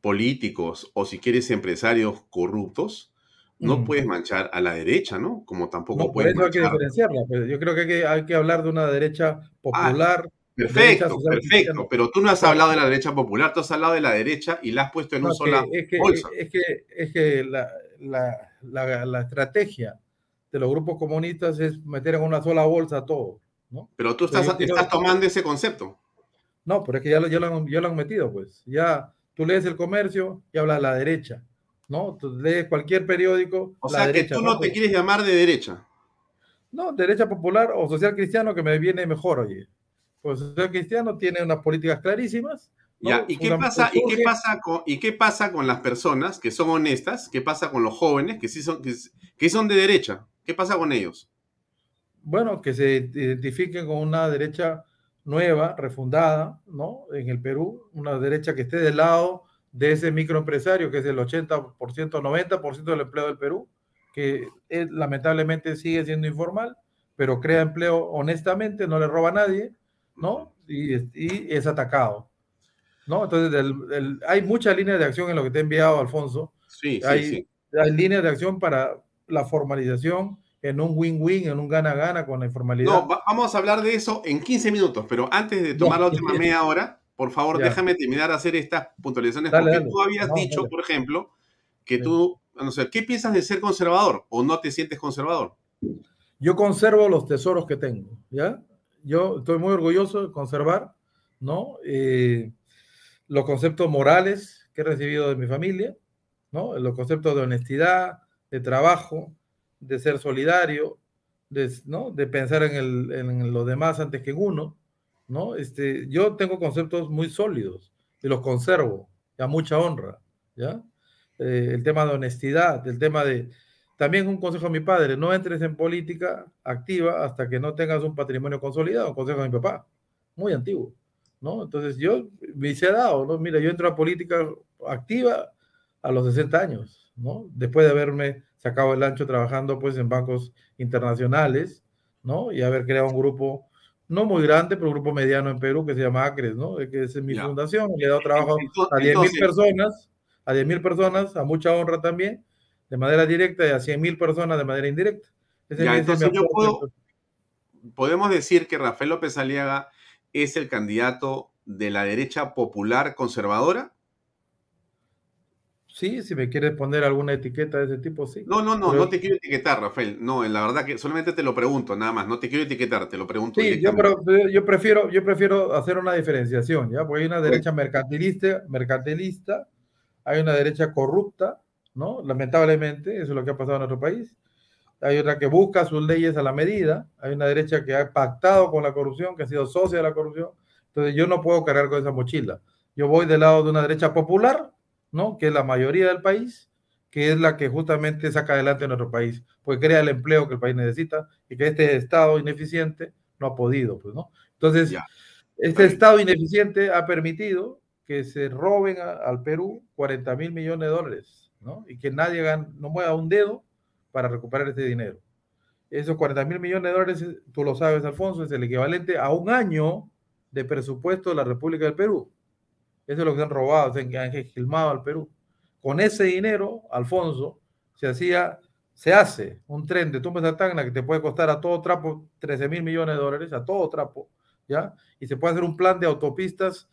políticos o si quieres empresarios corruptos, no puedes manchar a la derecha, ¿no? Como tampoco no, Por eso hay que diferenciarla. Pues, yo creo que hay, que hablar de una derecha popular, Perfecto, perfecto. Pero tú no has hablado de la derecha popular, tú has hablado de la derecha y la has puesto en un sola es que, bolsa. Es que, es que la, la, la, la, estrategia de los grupos comunistas es meter en una sola bolsa todo. ¿no? Pero tú estás, estás tomando ese concepto. No, pero es que ya lo, ya, lo han, ya lo han metido, pues. Ya tú lees el comercio y habla de la derecha. ¿No? Tú lees cualquier periódico. O sea que tú no te quieres llamar de derecha. No, derecha popular o social cristiano que me viene mejor, oye. Pues social cristiano tiene unas políticas clarísimas. Ya, ¿y qué, pasa, ¿y, qué pasa con, ¿y qué pasa con las personas que son honestas? ¿Qué pasa con los jóvenes que sí son, que, que son de derecha? ¿Qué pasa con ellos? Bueno, que se identifiquen con una derecha nueva, refundada, ¿no? En el Perú, una derecha que esté del lado de ese microempresario, que es el 80%, 90% del empleo del Perú, que es, lamentablemente sigue siendo informal, pero crea empleo honestamente, no le roba a nadie, ¿no? Y, y es atacado, ¿no? Entonces, el, el, hay muchas líneas de acción en lo que te he enviado, Alfonso. Sí, hay, sí, sí. Hay líneas de acción para la formalización en un win-win, en un gana-gana con la informalidad. No, va, vamos a hablar de eso en 15 minutos, pero antes de tomar la última media hora, por favor, Ya. déjame terminar de hacer estas puntualizaciones, Dale, porque dale. tú habías No, dicho, dale. por ejemplo, que tú, no sé, ¿qué piensas de ser conservador o no te sientes conservador? Yo conservo los tesoros que tengo, ¿ya? Yo estoy muy orgulloso de conservar, ¿no? Eh, los conceptos morales que he recibido de mi familia, ¿no? Los conceptos de honestidad, de trabajo, de ser solidario, de, ¿no? de pensar en, el, en los demás antes que en uno, ¿no? Este, yo tengo conceptos muy sólidos y los conservo, a mucha honra, ¿ya? Eh, el tema de honestidad, el tema de... También un consejo a mi padre, no entres en política activa hasta que no tengas un patrimonio consolidado, un consejo de mi papá, muy antiguo, ¿no? Entonces yo me hice dado, ¿no? Mira, yo entro a política activa a los 60 años, ¿no? Después de haberme sacado el ancho trabajando pues en bancos internacionales, ¿no? Y haber creado un grupo, no muy grande, pero un grupo mediano en Perú que se llama ACRES, ¿no? Que es mi Ya. fundación, le he dado trabajo a 10 mil personas, a 10 mil personas, a mucha honra también, de manera directa y a 100 mil personas de manera indirecta. Ese Ya, entonces yo puedo, podemos decir que Rafael López Aliaga es el candidato de la derecha popular conservadora. Sí, si me quieres poner alguna etiqueta de ese tipo, sí. No, no, no, Pero- no te quiero etiquetar, Rafael. No, la verdad que solamente te lo pregunto, nada más. No te quiero etiquetar, te lo pregunto. Sí, yo, pero- yo prefiero, yo prefiero hacer una diferenciación, ¿ya? Porque hay una derecha mercantilista, mercantilista, hay una derecha corrupta, ¿no? Lamentablemente, eso es lo que ha pasado en nuestro país. Hay otra que busca sus leyes a la medida, hay una derecha que ha pactado con la corrupción, que ha sido socia de la corrupción. Entonces, yo no puedo cargar con esa mochila. Yo voy del lado de una derecha popular, ¿no? Que es la mayoría del país, que es la que justamente saca adelante a nuestro país, porque crea el empleo que el país necesita y que este Estado ineficiente no ha podido, pues, ¿no? Entonces, Ya. este Estado ineficiente ha permitido que se roben a- al Perú 40 mil millones de dólares, ¿no? Y que nadie gan- no mueva un dedo para recuperar ese dinero. Esos 40 mil millones de dólares, tú lo sabes, Alfonso, es el equivalente a un año de presupuesto de la República del Perú. Eso es lo que se han robado, se han esquilmado al Perú. Con ese dinero, Alfonso, se hacía, se hace un tren de Tumbes Tacna que te puede costar a todo trapo 13 mil millones de dólares, a todo trapo, ¿ya? Y se puede hacer un plan de autopistas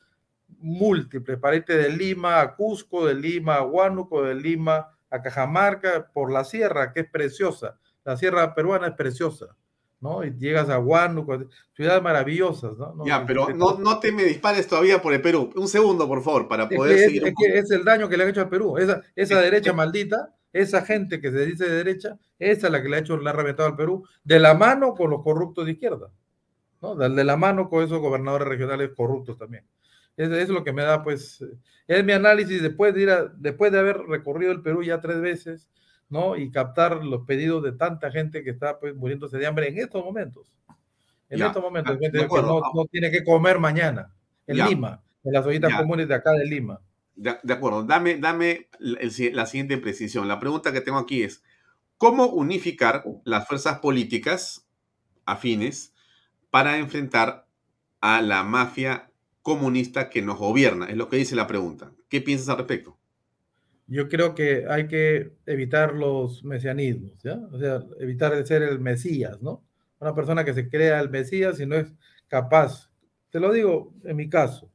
múltiples para irte de Lima a Cusco, de Lima a Huánuco, de Lima a Cajamarca, por la sierra, que es preciosa. La sierra peruana es preciosa, ¿no? Y llegas a Huánuco, ciudades maravillosas, ¿no? No, Ya, pero no, no te me dispares todavía por el Perú. Un segundo, por favor, para es poder es, seguir. un es que es el daño que le han hecho al Perú. Esa, esa derecha maldita, esa gente que se dice de derecha, esa es la que le ha hecho, le ha reventado al Perú, de la mano con los corruptos de izquierda, ¿no? De, la mano con esos gobernadores regionales corruptos también. Eso, es lo que me da, pues, es mi análisis después de ir a- después de haber recorrido el Perú ya tres veces, ¿no? Y captar los pedidos de tanta gente que está, pues, muriéndose de hambre en estos momentos. En Ya, estos momentos, de gente que acuerdo. no, no tiene que comer mañana, en Ya. Lima, en las ollitas Ya. comunes de acá de Lima. De, de acuerdo, dame, dame el- la siguiente precisión. La pregunta que tengo aquí es, ¿cómo unificar las fuerzas políticas afines para enfrentar a la mafia comunista que nos gobierna? Es lo que dice la pregunta. ¿Qué piensas al respecto? Yo creo que hay que evitar los mesianismos, ¿ya? O sea, evitar de ser el Mesías, ¿no? Una persona que se crea el Mesías y no es capaz Te lo digo en mi caso.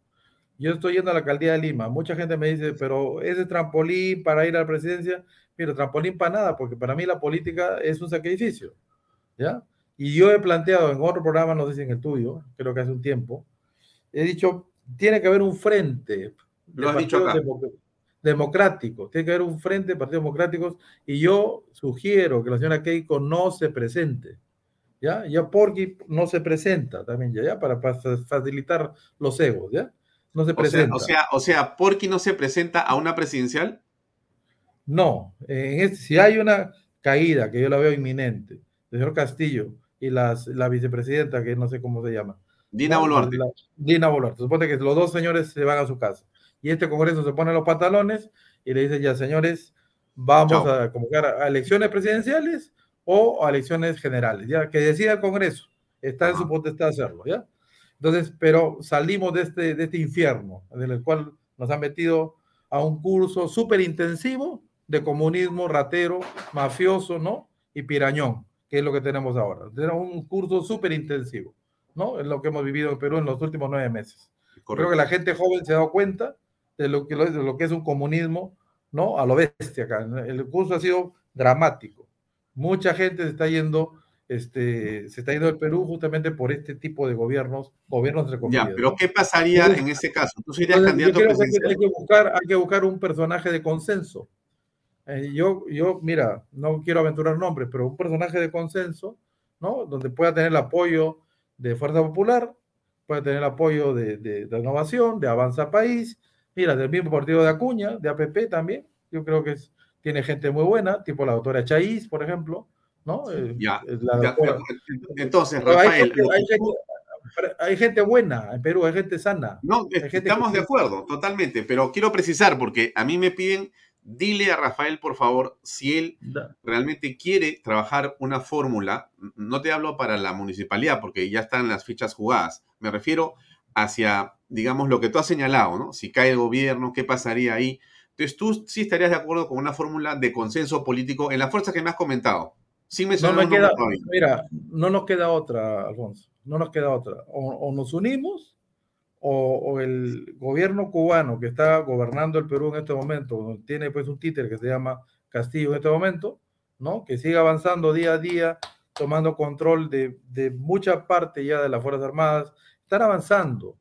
Yo estoy yendo a la alcaldía de Lima. Mucha gente me dice, pero ese trampolín para ir a la presidencia, mira, trampolín para nada, porque para mí la política es un sacrificio. ¿Ya? Y yo he planteado en otro programa, no sé si en el tuyo, creo que hace un tiempo, he dicho, tiene que haber un frente. Lo has dicho acá. Democrático, tiene que haber un frente de partidos democráticos y yo sugiero que la señora Keiko no se presente. ¿Ya? Ya Porky no se presenta también, ¿ya? ¿ya? Para, facilitar los egos, ¿ya? No se presenta. O sea, o sea, Porky no se presenta a una presidencial. No, en este, si hay una caída que yo la veo inminente, el señor Castillo y las, la vicepresidenta, que no sé cómo se llama. Dina Boluarte. Dina Boluarte. Supone que los dos señores se van a su casa y este Congreso se pone los pantalones y le dice ya, señores, vamos a convocar a elecciones presidenciales o a elecciones generales, ya que decida el Congreso, está en su potestad hacerlo, ¿ya? Entonces, pero salimos de este, de este infierno en el cual nos han metido a un curso súper intensivo de comunismo ratero, mafioso, ¿no? Y pirañón, que es lo que tenemos ahora. Tenemos un curso súper intensivo, ¿no? Es lo que hemos vivido en Perú en los últimos nueve meses. Creo que la gente joven se ha dado cuenta de lo que, de lo que es un comunismo, ¿no? A lo bestia acá. El curso ha sido dramático. Mucha gente se está yendo, este, se está yendo del Perú justamente por este tipo de gobiernos, gobiernos entre comillas. Ya, pero ¿qué pasaría en ese caso? ¿Tú serías candidato presidencial? Hay que, buscar, hay que buscar un personaje de consenso. Eh, yo, yo, mira, no quiero aventurar nombres, pero un personaje de consenso, ¿no? Donde pueda tener el apoyo de Fuerza Popular, pueda tener el apoyo de, de, de Innovación, de Avanza País, Mira, del mismo partido de Acuña, de APP también. Yo creo que tiene gente muy buena, tipo la doctora Chaís, por ejemplo. ¿no? Eh, ya, entonces, Rafael. Hay gente, buena en Perú, hay gente sana. No, estamos de acuerdo, totalmente, pero quiero precisar, porque a mí me piden, dile a Rafael, por favor, si él realmente quiere trabajar una fórmula, no te hablo para la municipalidad, porque ya están las fichas jugadas, me refiero hacia, digamos, lo que tú has señalado, ¿no? Si cae el gobierno, ¿qué pasaría ahí? Entonces, tú sí estarías de acuerdo con una fórmula de consenso político en la fuerza que me has comentado. Sin mencionar no queda, Mira, no nos queda otra, Alfonso. No nos queda otra. O, nos unimos o, el gobierno cubano que está gobernando el Perú en este momento, tiene pues un títer que se llama Castillo en este momento, ¿no? Que siga avanzando día a día, tomando control de, de mucha parte ya de las Fuerzas Armadas, están avanzando.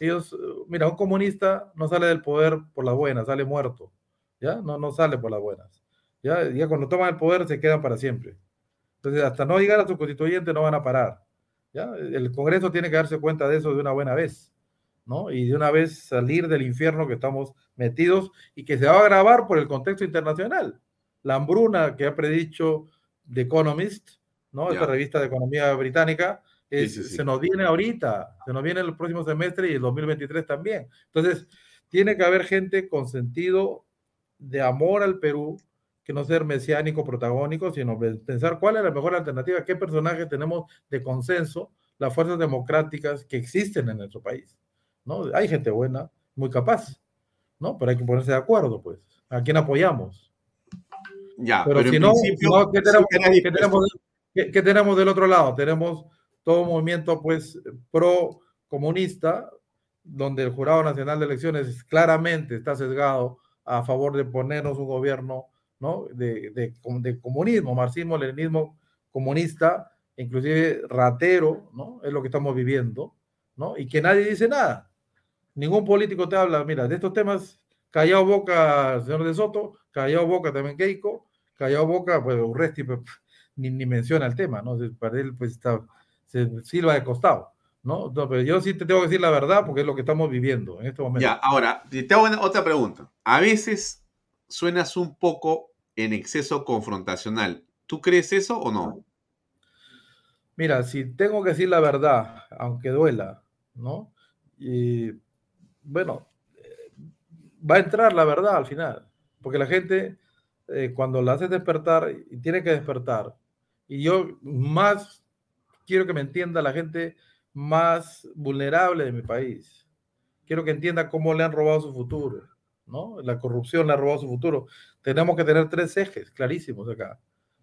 Ellos, mira, un comunista no sale del poder por las buenas, sale muerto, ¿ya? No, no sale por las buenas. ¿ya? Ya cuando toman el poder se quedan para siempre. Entonces, hasta no llegar a su constituyente no van a parar. ¿ya? El Congreso tiene que darse cuenta de eso de una buena vez, ¿no? Y de una vez salir del infierno que estamos metidos y que se va a agravar por el contexto internacional. La hambruna que ha predicho The Economist, ¿no? Esta revista de economía británica, se nos viene ahorita, se nos viene el próximo semestre y el 2023 también. Entonces, tiene que haber gente con sentido de amor al Perú, que no ser mesiánico, protagónico, sino pensar cuál es la mejor alternativa, qué personaje tenemos de consenso, las fuerzas democráticas que existen en nuestro país. ¿no? Hay gente buena, muy capaz, ¿no? Pero hay que ponerse de acuerdo, pues. ¿A quién apoyamos? Ya, pero, si no, ¿qué, tenemos, ¿qué tenemos del otro lado? Tenemos todo movimiento pues pro comunista, donde el Jurado Nacional de Elecciones claramente está sesgado a favor de ponernos un gobierno ¿no? de, de, de comunismo, marxismo, leninismo comunista, inclusive ratero, ¿no? Es lo que estamos viviendo, ¿no? Y que nadie dice nada. Ningún político te habla, mira, de estos temas, callado boca, señor de Soto, callado boca también Keiko, callado boca, pues Urresti pues, ni, ni menciona el tema, ¿no? Para él, pues está se sirva de costado. ¿no? pero yo sí te tengo que decir la verdad porque es lo que estamos viviendo en este momento. Ya, ahora, te hago otra pregunta. A veces suenas un poco en exceso confrontacional. ¿Tú crees eso o no? Mira, si tengo que decir la verdad, aunque duela, ¿no? Y bueno, va a entrar la verdad al final, porque la gente eh, cuando la hace despertar y tiene que despertar, y yo más quiero que me entienda la gente más vulnerable de mi país. Quiero que entienda cómo le han robado su futuro, ¿no? La corrupción le ha robado su futuro. Tenemos que tener tres ejes clarísimos acá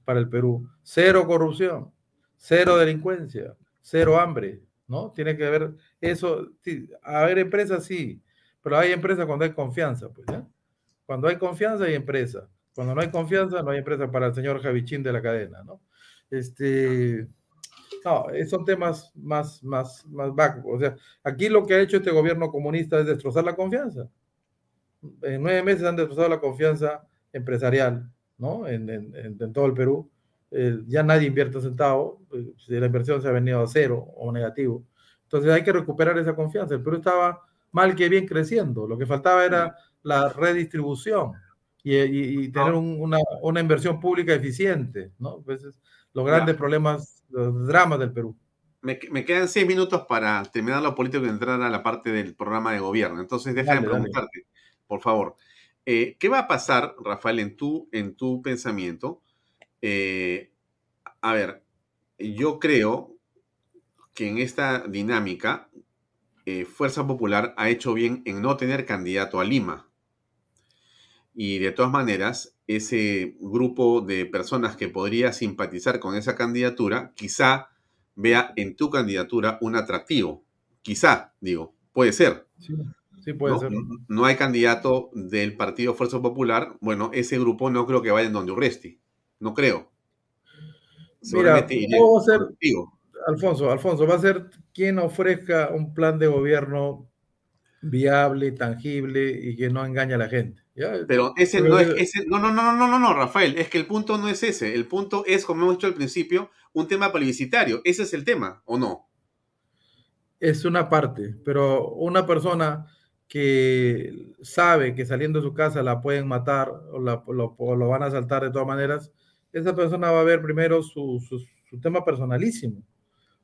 para el Perú. Cero corrupción, cero delincuencia, cero hambre, ¿no? Tiene que haber Eso, sí, haber empresas sí, pero hay empresas cuando hay confianza, pues. Cuando hay confianza hay empresa. Cuando no hay confianza, no hay empresa para el señor Javichín de la cadena, ¿no? Este, no, son temas más, más, más bajos. O sea, aquí lo que ha hecho este gobierno comunista es destrozar la confianza. En nueve meses han destrozado la confianza empresarial, ¿no? En, en, en todo el Perú. Eh, ya nadie invierte un centavo, eh, si la inversión se ha venido a cero o negativo. Entonces hay que recuperar esa confianza. El Perú estaba mal que bien creciendo. Lo que faltaba era la redistribución y, tener una, una, inversión pública eficiente, ¿no? Pues los grandes problemas, los dramas del Perú. Me, me, quedan seis minutos para terminar lo político y entrar a la parte del programa de gobierno. Entonces, déjame preguntarte, por favor. Eh, ¿Qué va a pasar, Rafael, en tu, en tu pensamiento? Eh, a ver, yo creo que en esta dinámica, eh, Fuerza Popular ha hecho bien en no tener candidato a Lima. Y de todas maneras, ese grupo de personas que podría simpatizar con esa candidatura, quizá vea en tu candidatura un atractivo. Quizá, digo, puede ser. Sí, puede ¿no? ser. No hay candidato del Partido Fuerza Popular. Bueno, ese grupo no creo que vaya en donde Urresti. No creo. Mira, va a ser, Alfonso, Alfonso, va a ser quien ofrezca un plan de gobierno viable, tangible y que no engañe a la gente. Pero ese no es, ese, no, no, no, no, no, no, Rafael, es que el punto no es ese. El punto es, como hemos dicho al principio, un tema plebiscitario. Ese es el tema, ¿o no? Es una parte, pero una persona que sabe que saliendo de su casa la pueden matar o, la, lo, o lo, van a asaltar de todas maneras, esa persona va a ver primero su, su, su tema personalísimo.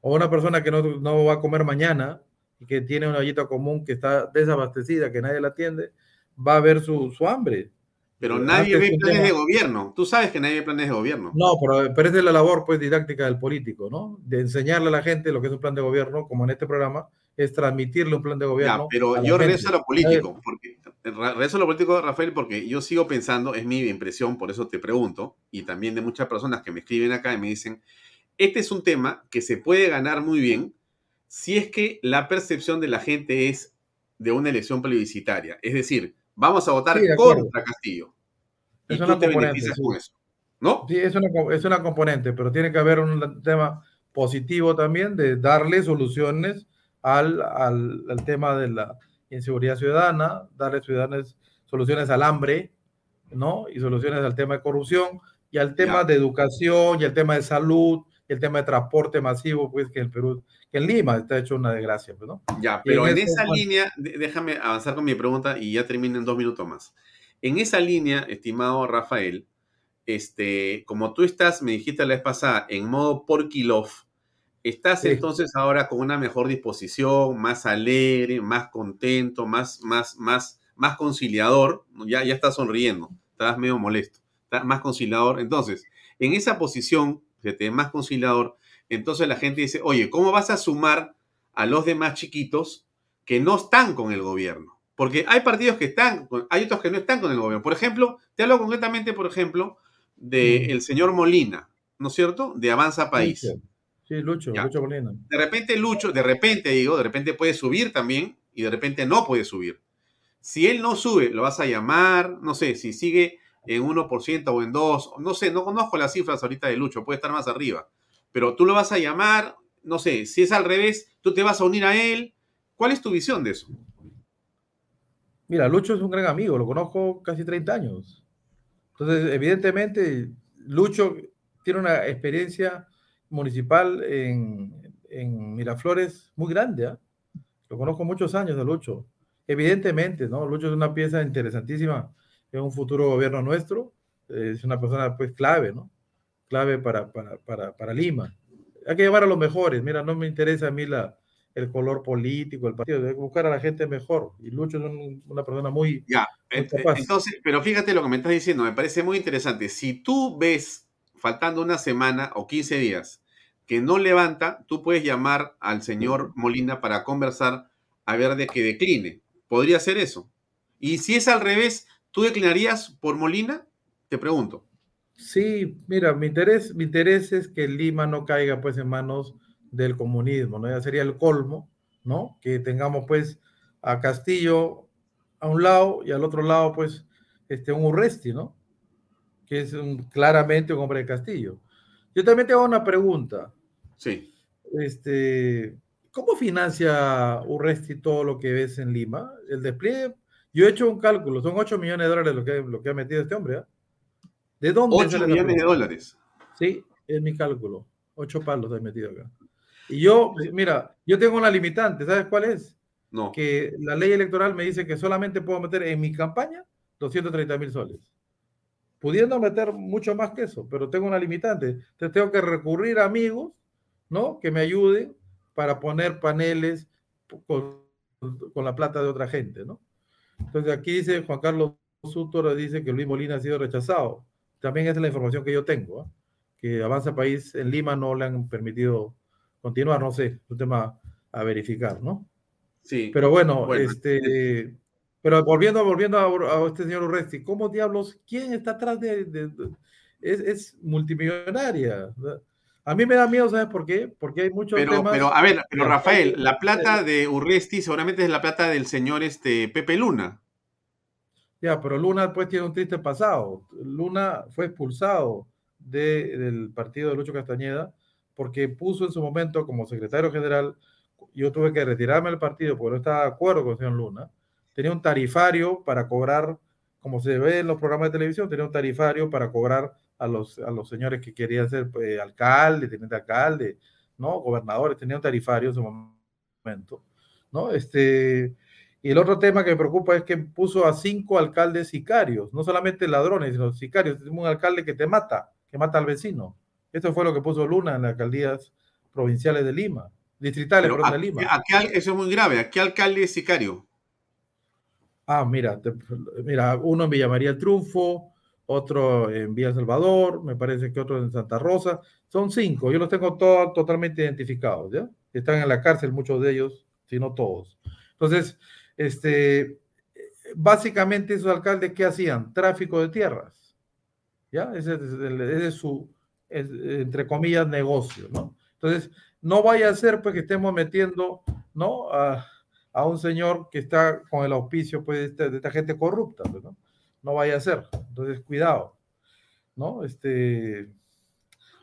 O una persona que no, no, va a comer mañana y que tiene una ollita común que está desabastecida, que nadie la atiende, va a ver su, su hambre. Pero nadie ve planes tema... de gobierno. Tú sabes que nadie ve planes de gobierno. No, pero, pero es de la labor pues didáctica del político, ¿no? De enseñarle a la gente lo que es un plan de gobierno, como en este programa, es transmitirle un plan de gobierno. Ya, pero yo regreso a lo político, porque, regreso a lo político, Rafael, porque yo sigo pensando, es mi impresión, por eso te pregunto, y también de muchas personas que me escriben acá y me dicen, este es un tema que se puede ganar muy bien si es que la percepción de la gente es de una elección plebiscitaria. Es decir, vamos a votar sí, contra Castillo. Es y tú te beneficias sí. con eso. ¿No? Sí, es una, es una componente, pero tiene que haber un tema positivo también de darle soluciones al, al, al, tema de la inseguridad ciudadana, darle ciudadanos soluciones al hambre, ¿no? Y soluciones al tema de corrupción y al tema ya. de educación y al tema de salud y el tema de transporte masivo, pues que en Perú, en Lima está hecho una desgracia, pues, ¿no? Ya, pero en, en esa momento... línea, déjame avanzar con mi pregunta y ya termino en dos minutos más. En esa línea, estimado Rafael, este, como tú estás, me dijiste la vez pasada, en modo porkilov, estás sí. entonces ahora con una mejor disposición, más alegre, más contento, más, más, más, más conciliador, ya, ya estás sonriendo, estás medio molesto, estás más conciliador. Entonces, en esa posición, más conciliador, entonces la gente dice, oye, ¿cómo vas a sumar a los demás chiquitos que no están con el gobierno? Porque hay partidos que están, hay otros que no están con el gobierno. Por ejemplo, te hablo concretamente, por ejemplo, del de señor Molina, ¿no es cierto? De Avanza País. Sí, sí Lucho, ya. Lucho Molina. De repente Lucho, de repente digo, de repente puede subir también y de repente no puede subir. Si él no sube, lo vas a llamar, no sé, si sigue en 1% o en 2, no sé, no conozco las cifras ahorita de Lucho, puede estar más arriba, pero tú lo vas a llamar, no sé, si es al revés, tú te vas a unir a él. ¿Cuál es tu visión de eso? Mira, Lucho es un gran amigo, lo conozco casi 30 años. Entonces, evidentemente, Lucho tiene una experiencia municipal en, Miraflores muy grande. ¿eh? Lo conozco muchos años de Lucho. Evidentemente, ¿no? Lucho es una pieza interesantísima en un futuro gobierno nuestro. Es una persona, pues, clave, ¿no? Clave para, para, para, para Lima. Hay que llamar a los mejores. Mira, no me interesa a mí la, el color político, el partido, debe buscar a la gente mejor. Y Lucho es un, una persona muy. Ya, muy capaz. entonces, pero fíjate lo que me estás diciendo, me parece muy interesante. Si tú ves, faltando una semana o 15 días, que no levanta, tú puedes llamar al señor Molina para conversar a ver de que decline. Podría ser eso. Y si es al revés, ¿tú declinarías por Molina? Te pregunto. Sí, mira, mi interés, mi interés es que Lima no caiga pues en manos del comunismo, ¿no? Ya sería el colmo ¿no? Que tengamos pues a Castillo a un lado y al otro lado pues este, un Urresti, ¿no? Que es un, claramente un hombre de Castillo. Yo también tengo una pregunta. Sí. Este, ¿Cómo financia Urresti todo lo que ves en Lima? El despliegue, yo he hecho un cálculo, son 8 millones de dólares lo que, lo que ha metido este hombre. ¿ah? ¿De dónde? 8 millones de dólares. Sí, es mi cálculo. 8 palos he metido acá. Y yo, mira, yo tengo una limitante, ¿sabes cuál es? No. Que la ley electoral me dice que solamente puedo meter en mi campaña 230 mil soles. Pudiendo meter mucho más que eso, pero tengo una limitante. Entonces tengo que recurrir a amigos, ¿no? Que me ayuden para poner paneles con, con la plata de otra gente, ¿no? Entonces aquí dice Juan Carlos Sútor, dice que Luis Molina ha sido rechazado. También esa es la información que yo tengo, ¿eh? que Avanza País en Lima no le han permitido continuar, no sé, es un tema a verificar, ¿no? Sí. Pero bueno, este, pero volviendo, volviendo a, este señor Urresti, ¿cómo diablos, quién está atrás de, es, es, multimillonaria? A mí me da miedo, ¿sabes por qué? Porque hay muchos pero, temas... Pero, a ver, pero Rafael, la plata de Urresti seguramente es la plata del señor este, Pepe Luna. Ya, pero Luna pues tiene un triste pasado. Luna fue expulsado del partido de Lucho Castañeda, porque puso en su momento como secretario general, yo tuve que retirarme del partido porque no estaba de acuerdo con el señor Luna, tenía un tarifario para cobrar, como se ve en los programas de televisión, tenía un tarifario para cobrar a los, a los señores que querían ser pues, alcalde, teniente alcalde, ¿no? Gobernadores, tenía un tarifario en su momento, ¿no? Este, y el otro tema que me preocupa es que puso a cinco alcaldes sicarios, no solamente ladrones, sino sicarios. Es un alcalde que te mata, que mata al vecino. Esto fue lo que puso Luna en las alcaldías provinciales de Lima, distritales Pero de Lima. eso es muy grave. ¿A qué alcalde es sicario? Ah, mira, mira, uno en Villa María el Triunfo, otro en Villa Salvador, me parece que otro en Santa Rosa. Son cinco, yo los tengo todos totalmente identificados, ¿ya? Están en la cárcel muchos de ellos, si no todos. Entonces, este, básicamente esos alcaldes, ¿qué hacían? Tráfico de tierras. ¿Ya? Ese, es su, entre comillas, negocio, ¿no? Entonces, no vaya a ser pues que estemos metiendo, ¿no? A, un señor que está con el auspicio pues, de, esta, gente corrupta, pues, ¿no? No vaya a ser. Entonces, cuidado, ¿no? Este,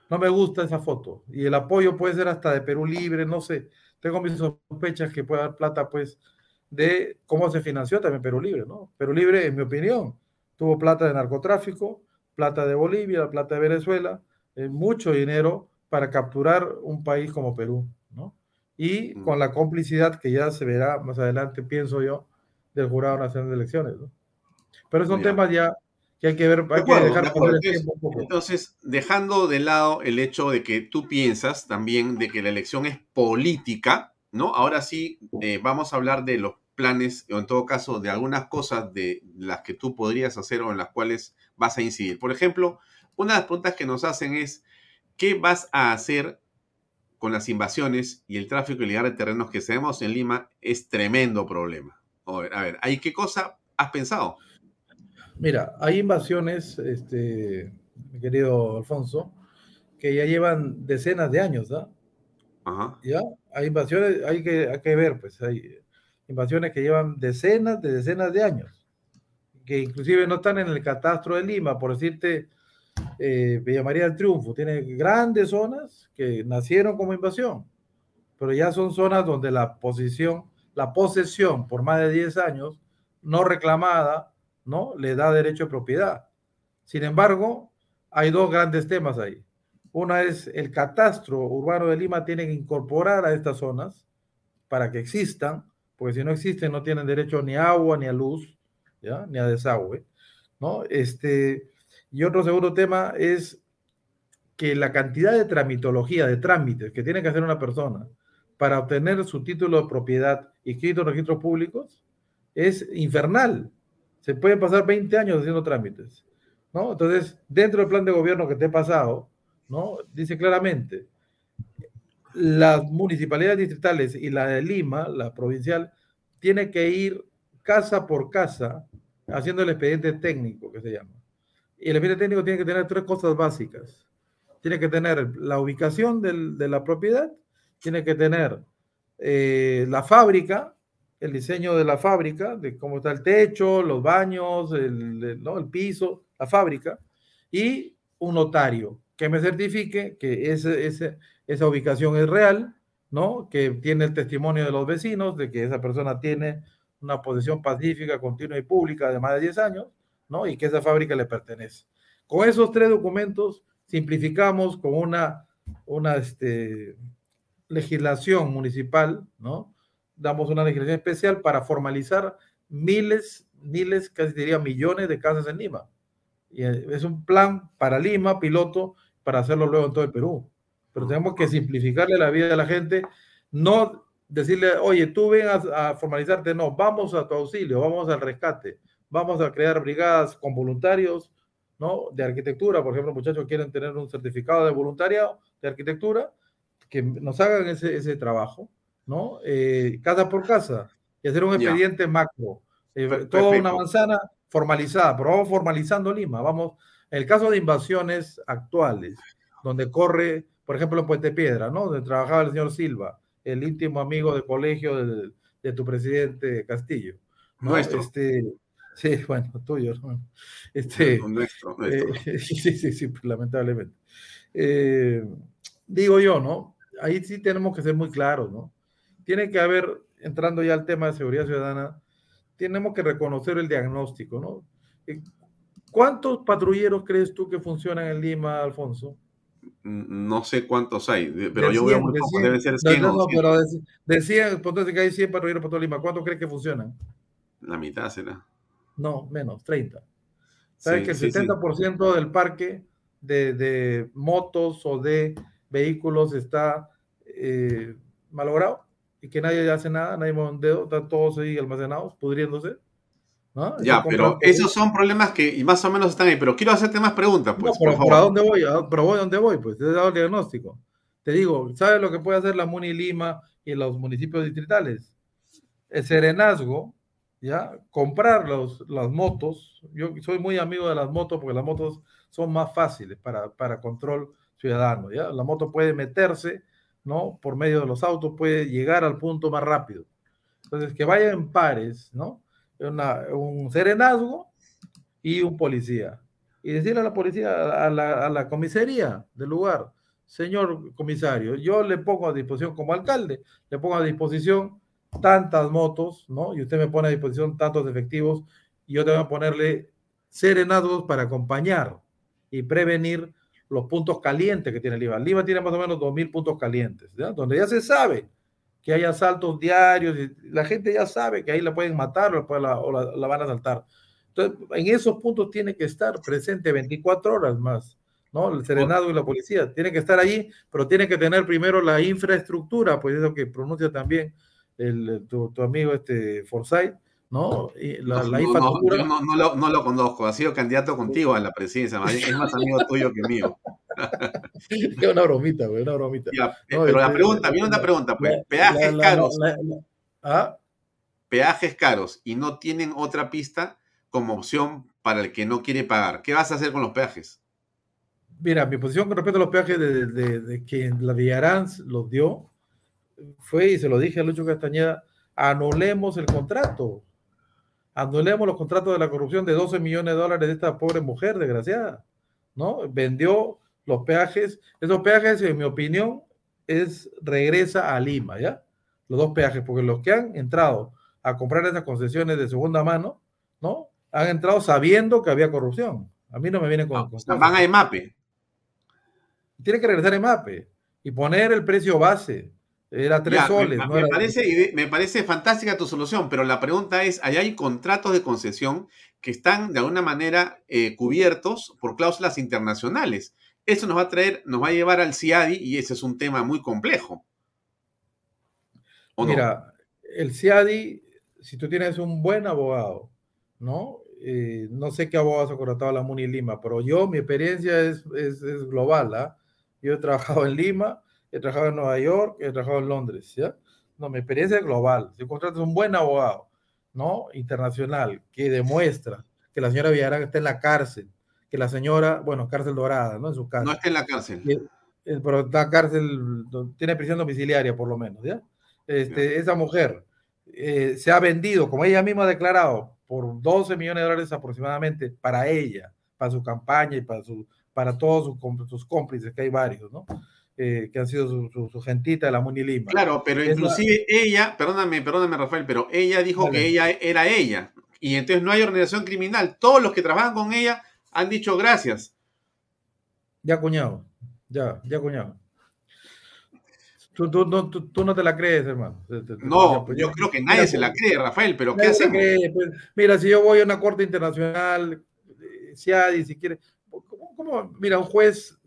no me gusta esa foto. Y el apoyo puede ser hasta de Perú Libre, no sé. Tengo mis sospechas que puede dar plata, pues, de cómo se financió también Perú Libre, ¿no? Perú Libre, en mi opinión, tuvo plata de narcotráfico, plata de Bolivia, plata de Venezuela, eh, mucho dinero para capturar un país como Perú, ¿no? Y con la complicidad que ya se verá más adelante, pienso yo, del Jurado Nacional de Elecciones, ¿no? Pero son temas ya que hay que ver, hay que dejar el tiempo un poco. Entonces, dejando de lado el hecho de que tú piensas también de que la elección es política, ¿no? Ahora sí, eh, vamos a hablar de los planes, o en todo caso, de algunas cosas de las que tú podrías hacer o en las cuales vas a incidir. Por ejemplo, una de las preguntas que nos hacen es, ¿qué vas a hacer con las invasiones y el tráfico ilegal de terrenos que tenemos en Lima? Es tremendo problema. A ver, a ver, ¿ahí qué cosa has pensado? Mira, hay invasiones, este, mi querido Alfonso, que ya llevan decenas de años, ¿no? Ajá. Ya, hay invasiones, hay que, hay que ver, pues hay invasiones que llevan decenas de decenas de años, que inclusive no están en el catastro de Lima, por decirte, eh, Villa María del Triunfo tiene grandes zonas que nacieron como invasión, pero ya son zonas donde la posición, la posesión por más de 10 años no reclamada, ¿no? Le da derecho de propiedad. Sin embargo, hay dos grandes temas ahí. Una es el catastro urbano de Lima tiene que incorporar a estas zonas para que existan porque si no existen no tienen derecho ni a agua, ni a luz, ¿ya? ni a desagüe, ¿no? Este, y otro segundo tema es que la cantidad de tramitología, de trámites que tiene que hacer una persona para obtener su título de propiedad inscrito en registros públicos es infernal. Se pueden pasar 20 años haciendo trámites, ¿no? Entonces, dentro del plan de gobierno que te he pasado, ¿no? Dice claramente, las municipalidades distritales y la de Lima, la provincial, tiene que ir casa por casa haciendo el expediente técnico que se llama. Y el expediente técnico tiene que tener tres cosas básicas. Tiene que tener la ubicación de la propiedad, tiene que tener eh, la fábrica, el diseño de la fábrica, de cómo está el techo, los baños, el- ¿no? el piso, la fábrica, y un notario que me certifique que ese, ese- esa ubicación es real, ¿no? Que tiene el testimonio de los vecinos de que esa persona tiene una posesión pacífica, continua y pública de más de 10 años, ¿no? Y que esa fábrica le pertenece. Con esos tres documentos simplificamos con una, una este, legislación municipal, ¿no? Damos una legislación especial para formalizar miles, miles, casi diría millones de casas en Lima. Y eh, es un plan para Lima, piloto, para hacerlo luego en todo el Perú. Pero tenemos que simplificarle la vida a la gente, no decirle, oye, tú ven a, a formalizarte, no, vamos a tu auxilio, vamos al rescate, vamos a crear brigadas con voluntarios, ¿no? De arquitectura, por ejemplo, muchachos quieren tener un certificado de voluntariado de arquitectura, que nos hagan ese, ese trabajo, ¿no? Eh, casa por casa, y hacer un expediente macro, eh, toda una manzana formalizada, pero vamos formalizando Lima, vamos, en el caso de invasiones actuales, donde corre, por ejemplo, en Puente Piedra, ¿no? Donde trabajaba el señor Silva, el íntimo amigo de colegio de, de tu presidente Castillo. ¿no? Nuestro. Este, sí, bueno, tuyo, ¿no? Este, Nuestro, nuestro. eh, sí, sí, sí, lamentablemente. Eh, digo yo, ¿no? Ahí sí tenemos que ser muy claros, ¿no? Tiene que haber, entrando ya al tema de seguridad ciudadana, tenemos que reconocer el diagnóstico, ¿no? ¿Cuántos patrulleros crees tú que funcionan en Lima, Alfonso? No sé cuántos hay, pero De yo veo 100, muy de pocos, 100. deben ser No, 100 no, no, 200. pero de, de 100, ponte que hay 100 patrulleros por toda Lima, ¿cuántos crees que funcionan? La mitad será. No, menos, 30. ¿Sabes Sí, que el sí, sí. 70% del parque de, de motos o de vehículos está eh, malogrado y que nadie hace nada, nadie mueve un dedo, están todos ahí almacenados, pudriéndose? ¿No? Ya, pero esos son problemas que y más o menos están ahí. Pero quiero hacerte más preguntas, No, pues, pero por ¿por a favor. dónde voy? ¿A- ¿Pero voy a dónde voy? Pues te he dado el diagnóstico. Te digo, ¿sabes lo que puede hacer la Muni Lima y los municipios distritales? El serenazgo, ¿ya? Comprar los, las motos. Yo soy muy amigo de las motos porque las motos son más fáciles para, para control ciudadano, ¿ya? La moto puede meterse, ¿no? Por medio de los autos, puede llegar al punto más rápido. Entonces, que vaya en pares, ¿no? Un serenazgo y un policía. Y decirle a la policía, a la, a la comisaría del lugar, señor comisario, yo le pongo a disposición como alcalde, le pongo a disposición tantas motos, ¿no? Y usted me pone a disposición tantos efectivos y yo tengo que ponerle serenazgos para acompañar y prevenir los puntos calientes que tiene Lima. Lima tiene más o menos 2.000 puntos calientes, ¿ya? Donde ya se sabe que hay asaltos diarios la gente ya sabe que ahí la pueden matar o, la, van a asaltar. Entonces, en esos puntos tiene que estar presente 24 horas más, ¿no? El serenado y la policía tiene que estar allí, pero tiene que tener primero la infraestructura, pues eso que pronuncia también el, tu, tu amigo este Forsyth, ¿no? Y la, No, la no, no, infraestructura. yo no, no lo, no lo conozco. Ha sido candidato contigo a la presidencia. Es más amigo tuyo que mío. Es una bromita, güey, una bromita. Ya, eh, pero la este, pregunta, viene una pregunta, pues. la- Peajes la- caros. ¿Ah? Peajes caros y no tienen otra pista como opción para el que no quiere pagar. ¿Qué vas a hacer con los peajes? Mira, mi posición con respecto a los peajes de, de- de que la Villarán los dio fue, y se lo dije a Lucho Castañeda, anulemos el contrato. Anulemos los contratos de la corrupción de 12 millones de dólares de esta pobre mujer, desgraciada. ¿No? Vendió los peajes. Esos peajes, en mi opinión, es regresa a Lima, ¿ya? Los dos peajes, porque los que han entrado a comprar esas concesiones de segunda mano, ¿no? Han entrado sabiendo que había corrupción. A mí no me viene con, con O sea, cosas van a EMAPE. tiene que regresar en MAPE y poner el precio base. Era tres Ya, soles. me, no me era- parece, ide- me parece fantástica tu solución, pero la pregunta es, allá hay contratos de concesión que están de alguna manera eh, cubiertos por cláusulas internacionales. Eso nos va a traer, nos va a llevar al CIADI y ese es un tema muy complejo. ¿O no? Mira, el CIADI, si tú tienes un buen abogado, ¿no? Eh, no sé qué abogados ha contratado la Muni Lima, pero yo, mi experiencia es, es, es global, ¿ah? Yo he trabajado en Lima, he trabajado en Nueva York, he trabajado en Londres, ¿ya? No, mi experiencia es global. Si contratas un buen abogado, ¿no? Internacional, que demuestra que la señora Villarán está en la cárcel, que la señora, bueno, cárcel dorada, ¿no? En su casa. No está en la cárcel. que- eh, pero está cárcel, tiene prisión domiciliaria por lo menos, ¿ya? Este, esa mujer eh, se ha vendido, como ella misma ha declarado, por 12 millones de dólares aproximadamente para ella, para su campaña y para, su, para todos sus, sus cómplices, que hay varios, ¿no? Eh, que han sido su, su, gentita de la Muni Lima. Claro, pero inclusive ella, perdóname, perdóname Rafael, pero ella dijo que ella era ella. Y entonces no hay organización criminal. Todos los que trabajan con ella han dicho gracias. Ya, cuñado. Ya, ya, cuñado. Tú, tú, no, tú, no te la crees, hermano. No, pues, yo creo que nadie se la cree, Rafael, pero ¿qué hacemos? Pues, mira, si yo voy a una corte internacional, eh, si hay, si quiere, ¿cómo, mira, un juez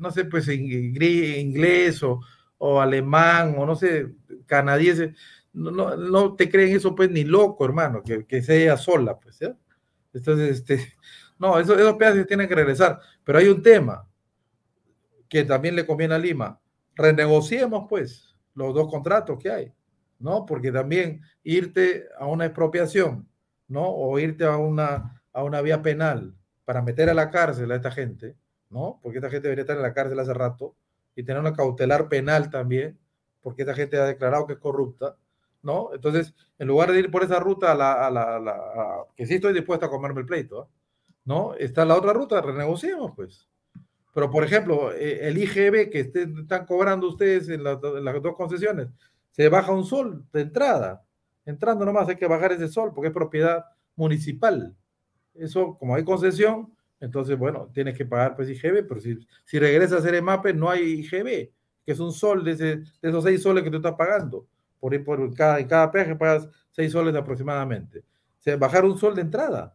no sé, pues inglés o, o, alemán o no sé, canadiense, no, no, no, te creen eso pues ni loco, hermano, que, que sea sola, pues, ¿ya? Entonces, este, no, eso, esos pedazos tienen que regresar, pero hay un tema que también le conviene a Lima, renegociemos pues los dos contratos que hay, ¿no? Porque también irte a una expropiación, ¿no? O irte a una, a una vía penal para meter a la cárcel a esta gente, ¿no? Porque esta gente debería estar en la cárcel hace rato y tener una cautelar penal también, porque esta gente ha declarado que es corrupta, ¿no? Entonces, en lugar de ir por esa ruta, a la, a la, que sí estoy dispuesto a comerme el pleito. ¿no? Está la otra ruta, renegociemos, pues. Pero, por ejemplo, eh, el IGB que están cobrando ustedes en, las dos concesiones, se baja un sol de entrada. Entrando nomás hay que bajar ese sol porque es propiedad municipal. Eso, como hay concesión, entonces, bueno, tienes que pagar pues IGB, pero si, si regresas a hacer EMAPE no hay IGB, que es un sol de, de esos seis soles que tú estás pagando. Por, por cada, en cada peaje pagas seis soles aproximadamente. O sea, bajar un sol de entrada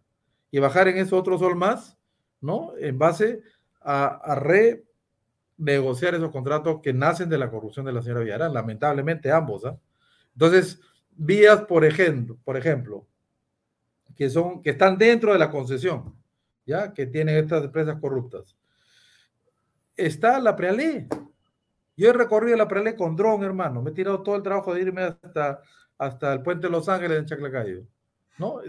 y bajar en eso otro sol más, ¿no? En base a, a renegociar esos contratos que nacen de la corrupción de la señora Villarán, lamentablemente ambos. ¿ah? Entonces, vías, por ejemplo, por ejemplo, que son, que están dentro de la concesión, ¿ya? Que tienen estas empresas corruptas. Está la prealé. Yo he recorrido la prealé con dron, hermano. Me he tirado todo el trabajo de irme hasta, hasta el puente de Los Ángeles en Chaclacayo. ¿No?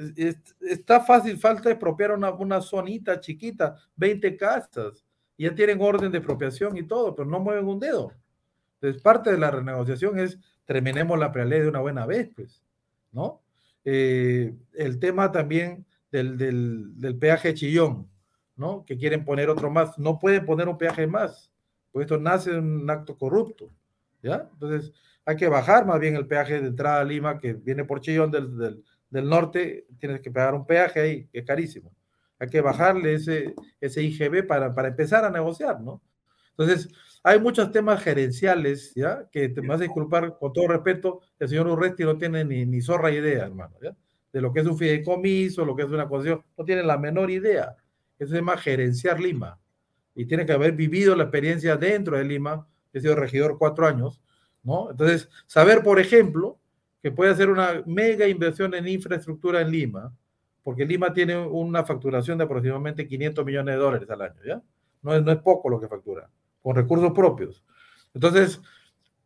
está fácil, falta expropiar una, una zonita chiquita, 20 casas. Ya tienen orden de expropiación y todo, pero no mueven un dedo. Entonces, parte de la renegociación es terminemos la prealé de una buena vez, pues, ¿no? Eh, el tema también del, del, peaje chillón, ¿no? Que quieren poner otro más. No pueden poner un peaje más, pues esto nace de un acto corrupto, ¿ya? Entonces, hay que bajar más bien el peaje de entrada a Lima, que viene por Chillón del, del, del norte, tienes que pagar un peaje ahí, que es carísimo. Hay que bajarle ese, ese IGB para, para empezar a negociar, ¿no? Entonces, hay muchos temas gerenciales, ¿ya? Que te vas a disculpar, con todo respeto, el señor Urresti no tiene ni, ni zorra idea, hermano, ¿ya? De lo que es un fideicomiso, lo que es una concesión, no tiene la menor idea. Eso se llama gerenciar Lima. Y tiene que haber vivido la experiencia dentro de Lima. He sido regidor cuatro años, ¿no? Entonces, saber, por ejemplo, que puede hacer una mega inversión en infraestructura en Lima, porque Lima tiene una facturación de aproximadamente 500 millones de dólares al año, ¿ya? No es, no es poco lo que factura, con recursos propios. Entonces,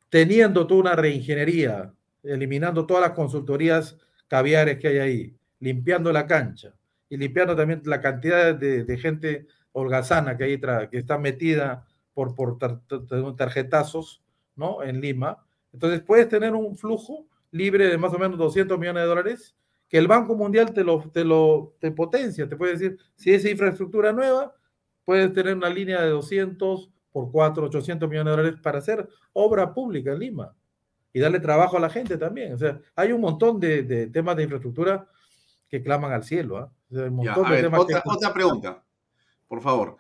teniendo tú una reingeniería, eliminando todas las consultorías caviares que hay ahí, limpiando la cancha y limpiando también la cantidad de, gente holgazana que hay que está metida por, por tarjetazos, ¿no? En Lima. Entonces puedes tener un flujo libre de más o menos 200 millones de dólares que el Banco Mundial te lo, te lo te potencia, te puede decir, si es infraestructura nueva, puedes tener una línea de 200 por 4, 800 millones de dólares para hacer obra pública en Lima y darle trabajo a la gente también. O sea, hay un montón de, temas de infraestructura que claman al cielo. ¿ah? otra, pregunta, por favor.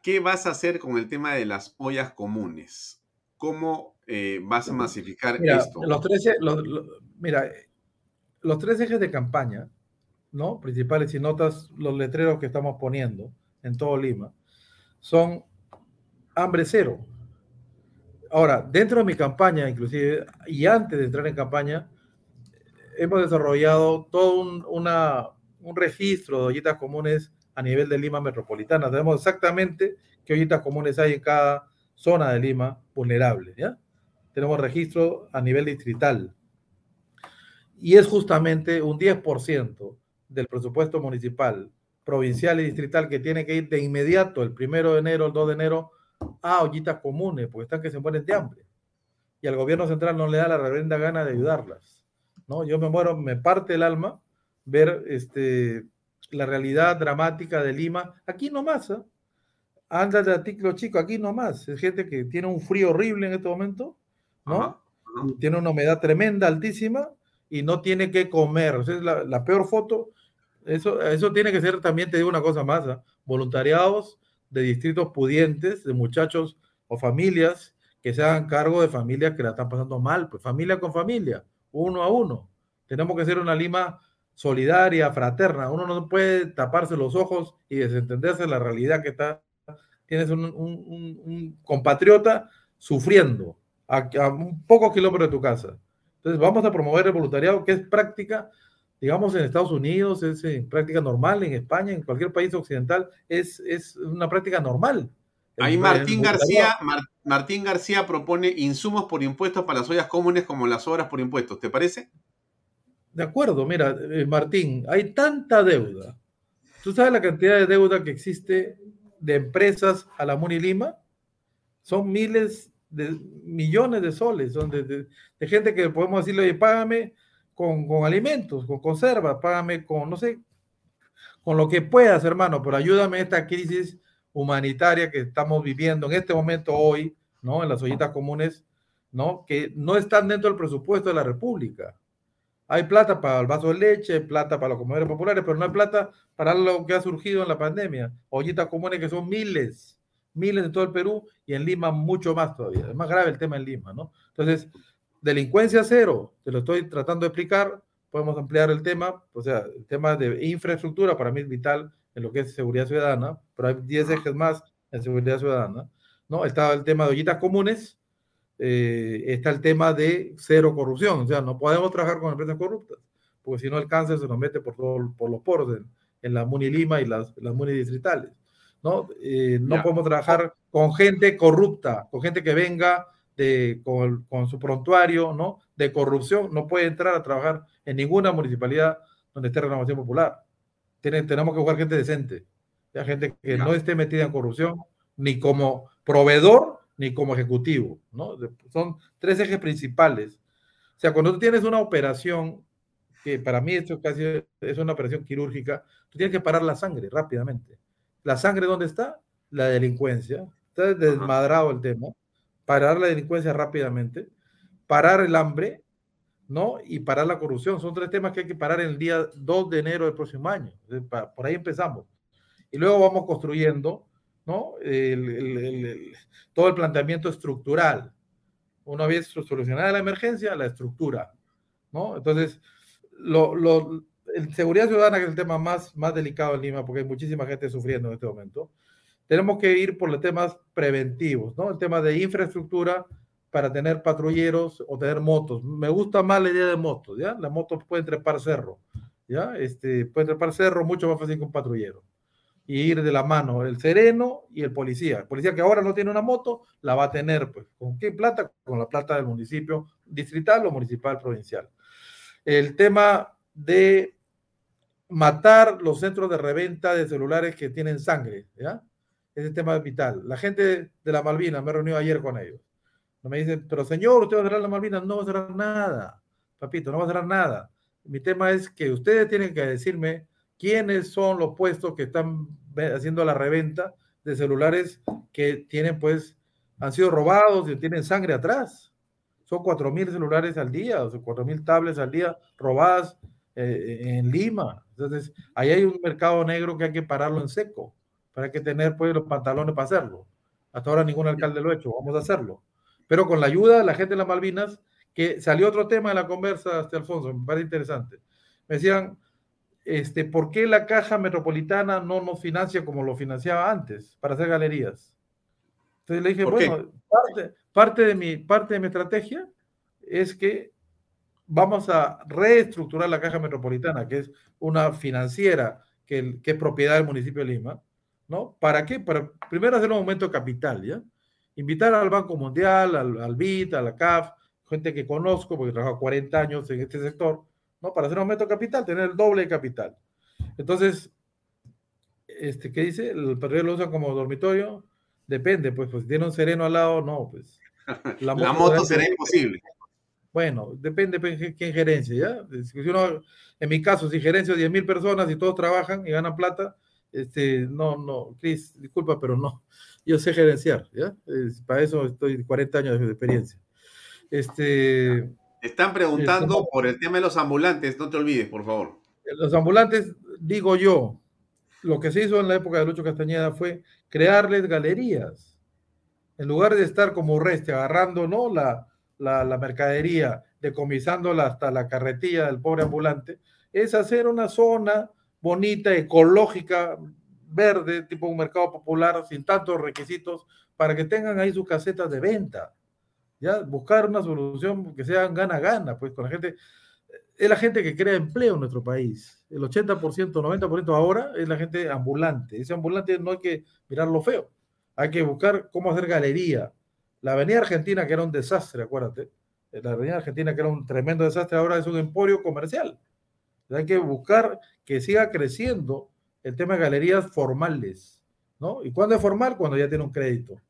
¿Qué vas a hacer con el tema de las ollas comunes? ¿Cómo eh, vas a masificar esto? Los tres, mira, los tres ejes de campaña, ¿no? Principales, y notas los letreros que estamos poniendo en todo Lima, son hambre cero. Ahora, dentro de mi campaña, inclusive, y antes de entrar en campaña, hemos desarrollado todo un, registro de ollitas comunes a nivel de Lima metropolitana. Sabemos exactamente qué ollitas comunes hay en cada zona de Lima vulnerable. ¿ya? Tenemos registro a nivel distrital. Y es justamente un 10% del presupuesto municipal, provincial y distrital que tiene que ir de inmediato, el primero de enero, el 2 de enero, a ollitas comunes, porque están que se mueren de hambre. y al gobierno central no le da la reverenda gana de ayudarlas. ¿no? Yo me muero, me parte el alma ver este, la realidad dramática de Lima, aquí nomás, ¿eh? anda de artículo chico, aquí nomás, es gente que tiene un frío horrible en este momento, ¿no? Tiene una humedad tremenda, altísima, y no tiene que comer, o sea, es la, peor foto, eso, eso tiene que ser también, te digo una cosa más, ¿eh? voluntariados de distritos pudientes, de muchachos o familias que se hagan cargo de familias que la están pasando mal, pues familia con familia, uno a uno. Tenemos que ser una Lima solidaria, fraterna. Uno no puede taparse los ojos y desentenderse de la realidad que está. Tienes un, compatriota sufriendo a, un pocos kilómetros de tu casa. Entonces vamos a promover el voluntariado, que es práctica, digamos, en Estados Unidos, es práctica normal, en España, en cualquier país occidental, es, es una práctica normal. Ahí Martín García, Martín García propone insumos por impuestos para las ollas comunes como las obras por impuestos. ¿Te parece? De acuerdo, mira, eh, Martín, hay tanta deuda. ¿Tú sabes la cantidad de deuda que existe de empresas a la Muni Lima? Son miles de millones de soles, son de, gente que podemos decirle, oye, págame con, con, alimentos, con conservas, págame con, no sé, con lo que puedas, hermano, pero ayúdame a esta crisis humanitaria que estamos viviendo en este momento hoy, ¿no? En las ollitas comunes, ¿no? Que no están dentro del presupuesto de la República. Hay plata para el vaso de leche, plata para los comedores populares, pero no hay plata para lo que ha surgido en la pandemia. Ollitas comunes que son miles, miles en todo el Perú y en Lima mucho más todavía. Es más grave el tema en Lima, ¿no? Entonces, delincuencia cero, te lo estoy tratando de explicar, podemos ampliar el tema, o sea, el tema de infraestructura para mí es vital en lo que es seguridad ciudadana, pero hay 10 ejes más en seguridad ciudadana, ¿no? Está el tema de ollitas comunes, eh, está el tema de cero corrupción. O sea, no podemos trabajar con empresas corruptas, porque si no el cáncer se nos mete por, todo, por los poros en, la Muni Lima y las, las Muni distritales. ¿no? Eh, no podemos trabajar con gente corrupta, con gente que venga de, con, con, su prontuario ¿no? de corrupción. No puede entrar a trabajar en ninguna municipalidad donde esté renovación popular. Tiene, tenemos que buscar gente decente, ya gente que no esté metida en corrupción, ni como proveedor ni como ejecutivo, ¿no? Son tres ejes principales. O sea, cuando tú tienes una operación, que para mí esto casi es una operación quirúrgica, tú tienes que parar la sangre rápidamente. ¿La sangre dónde está? La delincuencia. Está desmadrado el tema. Parar la delincuencia rápidamente, parar el hambre, ¿no? Y parar la corrupción. Son tres temas que hay que parar en el día 2 de enero del próximo año. Por ahí empezamos. Y luego vamos construyendo ¿no? todo el planteamiento estructural. Una vez solucionada la emergencia, la estructura, ¿no? Entonces, lo, lo, seguridad ciudadana, que es el tema más, más delicado en Lima, porque hay muchísima gente sufriendo en este momento, tenemos que ir por los temas preventivos, ¿no? El tema de infraestructura para tener patrulleros o tener motos. Me gusta más la idea de motos, ¿ya? Las motos pueden trepar cerro, ¿ya? Este, pueden trepar cerro mucho más fácil que un patrullero y ir de la mano el sereno y el policía. El policía que ahora no tiene una moto, la va a tener, pues, ¿con qué plata? Con la plata del municipio distrital o municipal provincial. El tema de matar los centros de reventa de celulares que tienen sangre, ¿ya? Ese tema es vital. La gente de la Malvinas, me he reunido ayer con ellos. No me dicen, pero señor, usted va a cerrar la Malvinas. No va a cerrar nada, papito, no va a cerrar nada. Mi tema es que ustedes tienen que decirme quiénes son los puestos que están haciendo la reventa de celulares que tienen, pues, han sido robados y tienen sangre atrás. Son mil celulares al día, o sea, mil tablets al día robadas eh, en Lima. Entonces, ahí hay un mercado negro que hay que pararlo en seco, para que tener, pues, los pantalones para hacerlo. Hasta ahora ningún alcalde lo ha hecho, vamos a hacerlo. Pero con la ayuda de la gente de las Malvinas, que salió otro tema de la conversa, este Alfonso, me parece interesante. Me decían, este, ¿por qué la caja metropolitana no nos financia como lo financiaba antes para hacer galerías? Entonces le dije, bueno, parte, de mi, parte de mi estrategia es que vamos a reestructurar la caja metropolitana, que es una financiera que, que es propiedad del municipio de Lima, ¿no? ¿Para qué? Para primero hacer un aumento de capital, ¿ya? Invitar al Banco Mundial, al, al BID, a la CAF, gente que conozco, porque trabajo 40 años en este sector, ¿no? Para hacer un aumento de capital, tener el doble de capital. Entonces, este, ¿qué dice? El perrero lo usa como dormitorio. Depende, pues, pues si tiene un sereno al lado, no, pues. La moto, será imposible. Bueno, depende de quién gerencia, ¿ya? Si uno, en mi caso, si gerencio 10 mil personas y todos trabajan y ganan plata, este, no, no, Cris, disculpa, pero no, yo sé gerenciar, ¿ya? para eso estoy 40 años de experiencia. Este, Están preguntando por el tema de los ambulantes, no te olvides, por favor. Los ambulantes, digo yo, lo que se hizo en la época de Lucho Castañeda fue crearles galerías. En lugar de estar como Reste agarrando ¿no? la, la, la mercadería, decomisándola hasta la carretilla del pobre ambulante, es hacer una zona bonita, ecológica, verde, tipo un mercado popular, sin tantos requisitos, para que tengan ahí sus casetas de venta. Ya, buscar una solución que sea gana-gana, pues con la gente. Es la gente que crea empleo en nuestro país. El 80%, 90% ahora es la gente ambulante. Ese ambulante no hay que mirarlo feo. Hay que buscar cómo hacer galería. La Avenida Argentina, que era un desastre, acuérdate. La Avenida Argentina, que era un tremendo desastre, ahora es un emporio comercial. Hay que buscar que siga creciendo el tema de galerías formales, ¿no? ¿Y cuándo es formal? Cuando ya tiene un crédito.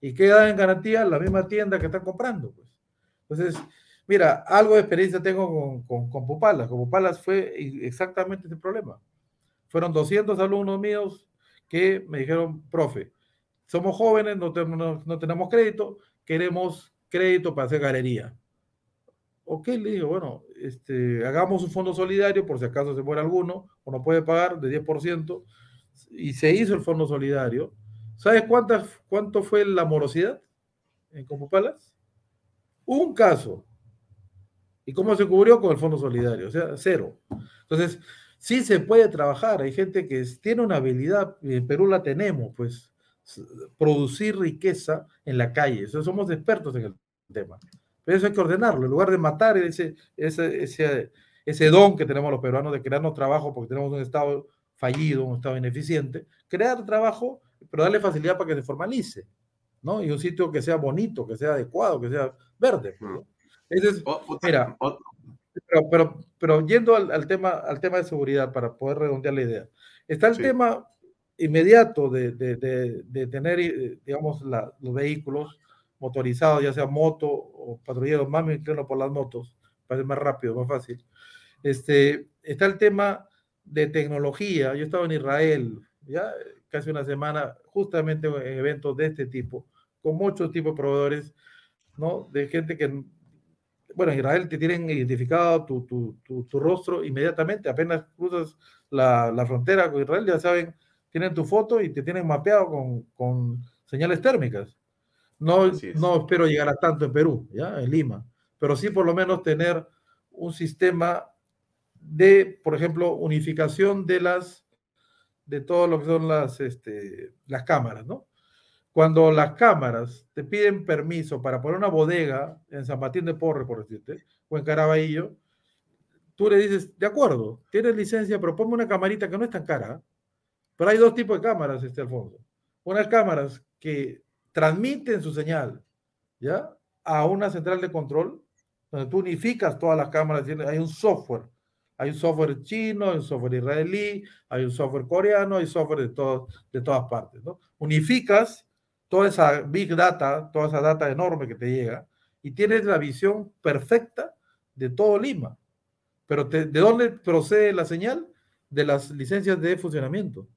¿Y queda en garantía? La misma tienda que están comprando, pues. Entonces, mira, algo de experiencia tengo con, con, con Pupalas. Con Pupalas fue exactamente este problema. Fueron 200 alumnos míos que me dijeron, profe, somos jóvenes, no tenemos crédito, queremos crédito para hacer galería. Ok, le digo, bueno, este, hagamos un fondo solidario por si acaso se muere alguno o no puede pagar de 10%. Y se hizo el fondo solidario. ¿Sabes cuántas, cuánto fue la morosidad en Comupalas? Un caso. ¿Y cómo se cubrió con el fondo solidario? O sea, cero. Entonces, sí se puede trabajar. Hay gente que tiene una habilidad, en Perú la tenemos, pues, producir riqueza en la calle. somos expertos en el tema. Pero eso hay que ordenarlo, en lugar de matar ese, ese, ese, ese don que tenemos los peruanos de crearnos trabajo porque tenemos un Estado fallido, un Estado ineficiente, crear trabajo, pero darle facilidad para que se formalice, ¿no? Y un sitio que sea bonito, que sea adecuado, que sea verde. ¿no? Ese es, mira, pero, pero, pero, yendo al, al, tema, al tema de seguridad, para poder redondear la idea, está el sí. tema inmediato de, de, de, de tener, eh, digamos, la, los vehículos motorizados, ya sea moto o patrulleros, más me inclino por las motos, para más rápido, más fácil. Este, está el tema de tecnología. Yo estaba en Israel, ya casi una semana, justamente en eventos de este tipo, con muchos tipos de proveedores, ¿no? De gente que, bueno, en Israel te tienen identificado tu, tu, tu, tu rostro inmediatamente, apenas cruzas la, la, frontera con Israel, ya saben, tienen tu foto y te tienen mapeado con, con señales térmicas. No, no espero llegar a tanto en Perú, ¿ya? En Lima, pero sí por lo menos tener un sistema de, por ejemplo, unificación de las, de todo lo que son las, este, las cámaras, ¿no? Cuando las cámaras te piden permiso para poner una bodega en San Martín de Porre, por decirte, o en Caraballo, tú le dices, de acuerdo, tienes licencia, pero ponme una camarita que no es tan cara. Pero hay dos tipos de cámaras, este Alfonso. Unas cámaras que transmiten su señal, ¿ya? A una central de control, donde tú unificas todas las cámaras, hay un software, hay un software chino, hay un software israelí, hay un software coreano, hay software de, todo, de todas partes, ¿no? Unificas toda esa big data, toda esa data enorme que te llega, y tienes la visión perfecta de todo Lima. Pero ¿de dónde procede la señal? De las licencias de funcionamiento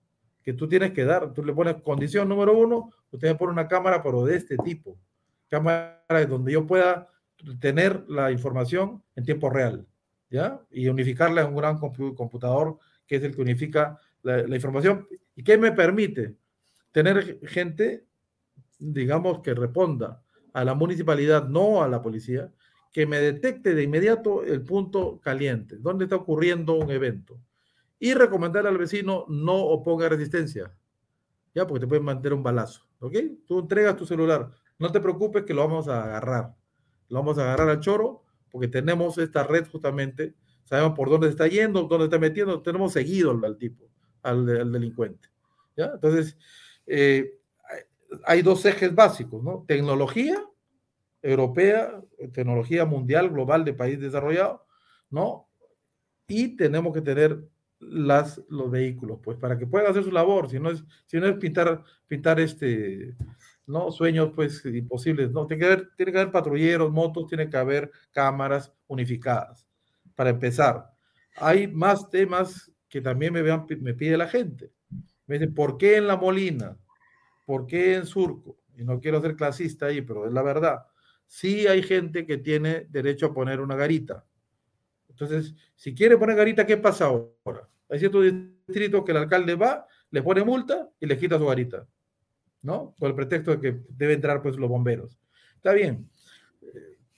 que tú tienes que dar. Tú le pones condición número uno, usted me una cámara, pero de este tipo. Cámara donde yo pueda tener la información en tiempo real, ¿ya? Y unificarla en un gran computador que es el que unifica la, información. ¿Y qué me permite? Tener gente, digamos, que responda a la municipalidad, no a la policía, que me detecte de inmediato el punto caliente, dónde está ocurriendo un evento y recomendar al vecino no oponga resistencia, ya, porque te pueden mantener un balazo, ¿ok? Tú entregas tu celular, no te preocupes que lo vamos a agarrar, lo vamos a agarrar al choro, porque tenemos esta red justamente, sabemos por dónde está yendo, dónde está metiendo, tenemos seguido al, tipo, al, delincuente, ¿ya? Entonces, eh, hay dos ejes básicos, ¿no? Tecnología europea, tecnología mundial, global de país desarrollado, ¿no? Y tenemos que tener las, los vehículos, pues para que puedan hacer su labor, si no es, si no es pintar, pintar este, ¿no? Sueños, pues, imposibles, ¿no? Tiene que haber, tiene que haber patrulleros, motos, tiene que haber cámaras unificadas. Para empezar, hay más temas que también me, vean, me pide la gente. Me dicen, ¿por qué en La Molina? ¿Por qué en Surco? Y no quiero ser clasista ahí, pero es la verdad. Sí hay gente que tiene derecho a poner una garita. Entonces, si quiere poner garita, ¿qué pasa ahora? Hay ciertos distritos que el alcalde va, le pone multa y le quita su garita. ¿no? Con el pretexto de que deben entrar pues los bomberos. Está bien,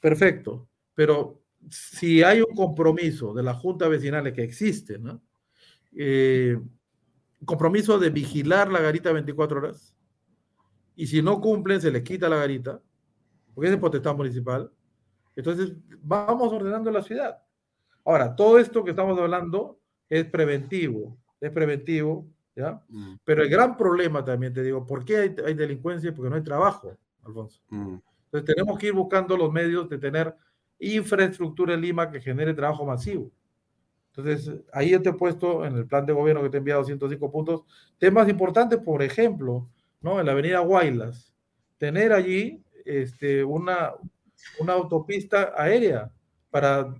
perfecto, pero si hay un compromiso de la Junta Vecinales que existe, ¿no? Eh, compromiso de vigilar la garita 24 horas, y si no cumplen, se les quita la garita, porque es de potestad municipal. Entonces, vamos ordenando la ciudad. Ahora, todo esto que estamos hablando es preventivo, es preventivo Mm. Pero el gran problema también, te digo, ¿por qué hay, delincuencia? Porque no hay trabajo, Alfonso. Mm. Entonces tenemos que ir buscando los medios de tener infraestructura en Lima que genere trabajo masivo. Entonces, ahí yo te he puesto en el plan de gobierno que te he enviado 105 puntos, temas importantes, por ejemplo, ¿no? En la avenida Guaylas, tener allí este, una, una autopista aérea para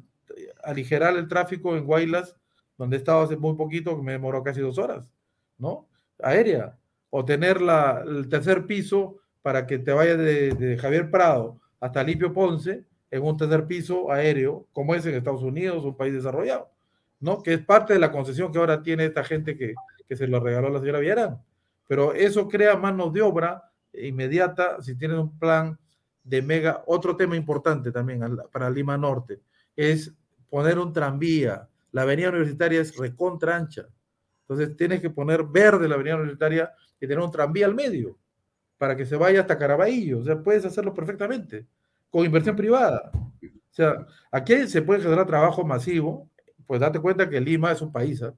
aligerar el tráfico en Guaylas, donde estaba hace muy poquito, que me demoró casi dos horas. ¿no? Aérea, o tener la, el tercer piso para que te vaya de, Javier Prado hasta Lipio Ponce en un tercer piso aéreo, como es en Estados Unidos, un país desarrollado, ¿no? Que es parte de la concesión que ahora tiene esta gente que, que se lo regaló la señora Villarán. Pero eso crea manos de obra inmediata si tienen un plan de mega. Otro tema importante también para Lima Norte es poner un tranvía. La avenida universitaria es recontra ancha. Entonces tienes que poner verde la avenida universitaria y tener un tranvía al medio para que se vaya hasta Caraballo. O sea, puedes hacerlo perfectamente con inversión privada. O sea, aquí se puede generar trabajo masivo. Pues date cuenta que Lima es un país. ¿eh?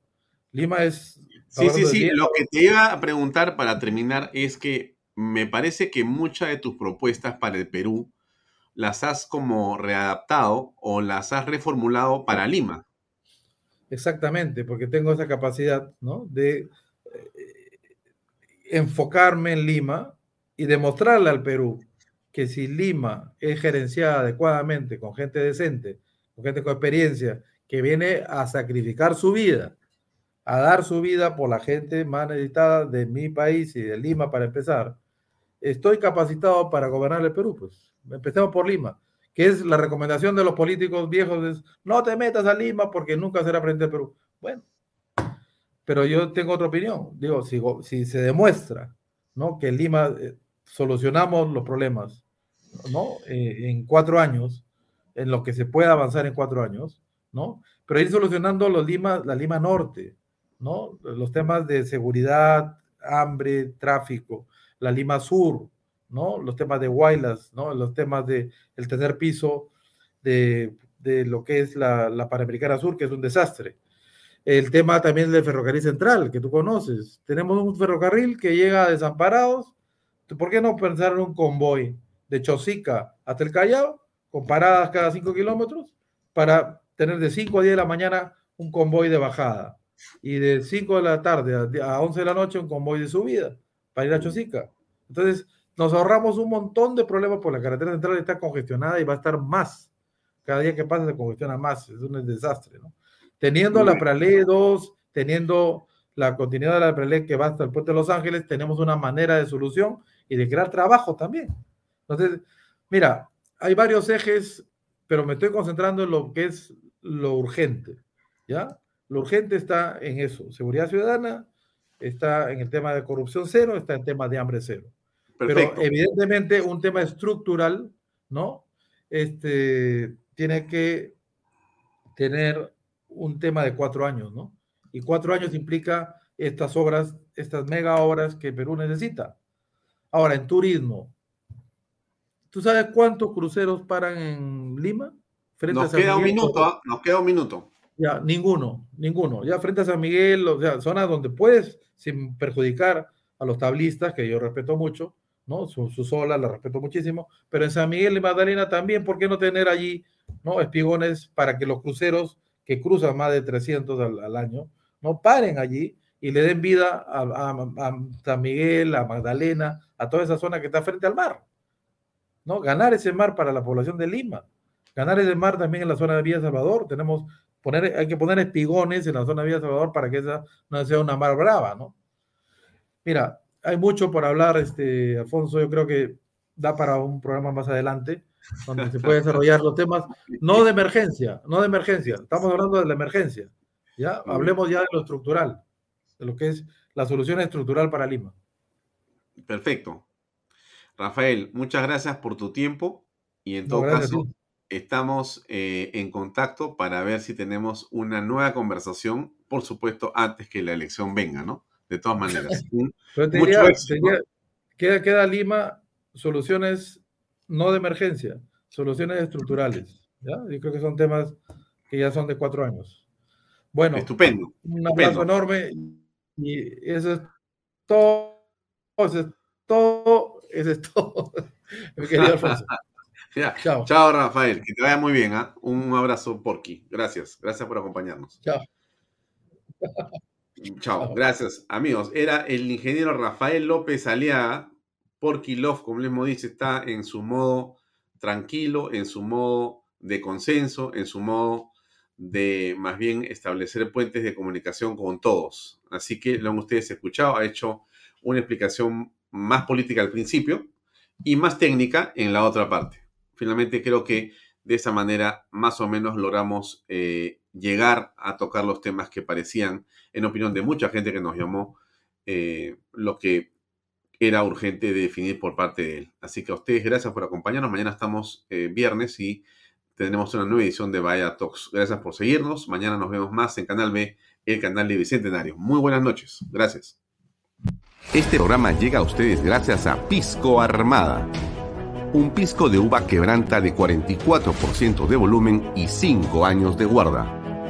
Lima es... Sí, sí, sí. Lo que te iba a preguntar para terminar es que me parece que muchas de tus propuestas para el Perú las has como readaptado o las has reformulado para Lima. Exactamente, porque tengo esa capacidad, ¿no? De eh, enfocarme en Lima y demostrarle al Perú que si Lima es gerenciada adecuadamente con gente decente, con gente con experiencia, que viene a sacrificar su vida, a dar su vida por la gente más necesitada de mi país y de Lima para empezar, estoy capacitado para gobernar el Perú, pues. Empecemos por Lima que es la recomendación de los políticos viejos, es no te metas a Lima porque nunca será frente a Perú. Bueno, pero yo tengo otra opinión. Digo, si, si se demuestra ¿no? que en Lima eh, solucionamos los problemas ¿no? Eh, en cuatro años, en lo que se pueda avanzar en cuatro años, ¿no? Pero ir solucionando los Lima, la Lima Norte, ¿no? Los temas de seguridad, hambre, tráfico, la Lima Sur, ¿no? Los temas de Guaylas, ¿no? Los temas del el tercer piso de, lo que es la, la, Panamericana Sur, que es un desastre. El tema también del ferrocarril central, que tú conoces. Tenemos un ferrocarril que llega a desamparados. ¿Por qué no pensar en un convoy de Chosica hasta el Callao, con paradas cada cinco kilómetros, para tener de 5 a 10 de la mañana un convoy de bajada y de 5 de la tarde a 11 de la noche un convoy de subida para ir a Chosica? Entonces, nos ahorramos un montón de problemas por la carretera central está congestionada y va a estar más. Cada día que pasa se congestiona más, es un desastre, ¿no? Teniendo la Prale 2, teniendo la continuidad de la Prale que va hasta el puente de Los Ángeles, tenemos una manera de solución y de crear trabajo también. Entonces, mira, hay varios ejes, pero me estoy concentrando en lo que es lo urgente, ¿ya? Lo urgente está en eso, seguridad ciudadana, está en el tema de corrupción cero, está en el tema de hambre cero. Pero evidentemente un tema estructural, ¿no? Este, tiene que tener un tema de cuatro años, ¿no? Y cuatro años implica estas obras, estas mega obras que Perú necesita. Ahora, en turismo, ¿tú sabes cuántos cruceros paran en Lima? Frente nos queda un minuto, ¿ah? nos queda un minuto. Ya, ninguno, ninguno. Ya frente a San Miguel, o sea, zonas donde puedes, sin perjudicar a los tablistas, que yo respeto mucho, ¿no? Su, sola, la respeto muchísimo, pero en San Miguel y Magdalena también, ¿por qué no tener allí, ¿no? Espigones para que los cruceros que cruzan más de 300 al, año, no paren allí y le den vida a, a, San Miguel, a Magdalena, a toda esa zona que está frente al mar. ¿no? Ganar ese mar para la población de Lima. Ganar ese mar también en la zona de Villa Salvador. Tenemos, poner, hay que poner espigones en la zona de Villa Salvador para que esa no sea una mar brava, ¿no? Mira, hay mucho por hablar, este, Alfonso. Yo creo que da para un programa más adelante donde se puede desarrollar los temas, no de emergencia, no de emergencia, estamos hablando de la emergencia, ¿ya? Hablemos ya de lo estructural, de lo que es la solución estructural para Lima. Perfecto. Rafael, muchas gracias por tu tiempo y en todo caso estamos eh, en contacto para ver si tenemos una nueva conversación, por supuesto, antes que la elección venga, ¿no? De todas maneras. queda, queda Lima soluciones no de emergencia, soluciones estructurales. ¿ya? Yo creo que son temas que ya son de cuatro años. Bueno, estupendo. Un abrazo enorme y eso es todo. Eso es todo. Eso es todo. Mi querido Alfonso. Chao. Chao, Rafael. Que te vaya muy bien. ¿ah? Un abrazo, Porky. Gracias. Gracias por acompañarnos. Chao. Chao. Gracias, amigos. Era el ingeniero Rafael López Aliaga, Porky Love, como les hemos dicho, está en su modo tranquilo, en su modo de consenso, en su modo de más bien establecer puentes de comunicación con todos. Así que lo han ustedes escuchado, ha hecho una explicación más política al principio y más técnica en la otra parte. Finalmente creo que de esa manera más o menos logramos eh, llegar a tocar los temas que parecían, en opinión de mucha gente que nos llamó, eh, lo que era urgente de definir por parte de él. Así que a ustedes gracias por acompañarnos. Mañana estamos eh, viernes y tendremos una nueva edición de Vaya Talks. Gracias por seguirnos. Mañana nos vemos más en Canal B, el canal de Bicentenario. Muy buenas noches. Gracias. Este programa llega a ustedes gracias a Pisco Armada. Un pisco de uva quebranta de 44% de volumen y 5 años de guarda.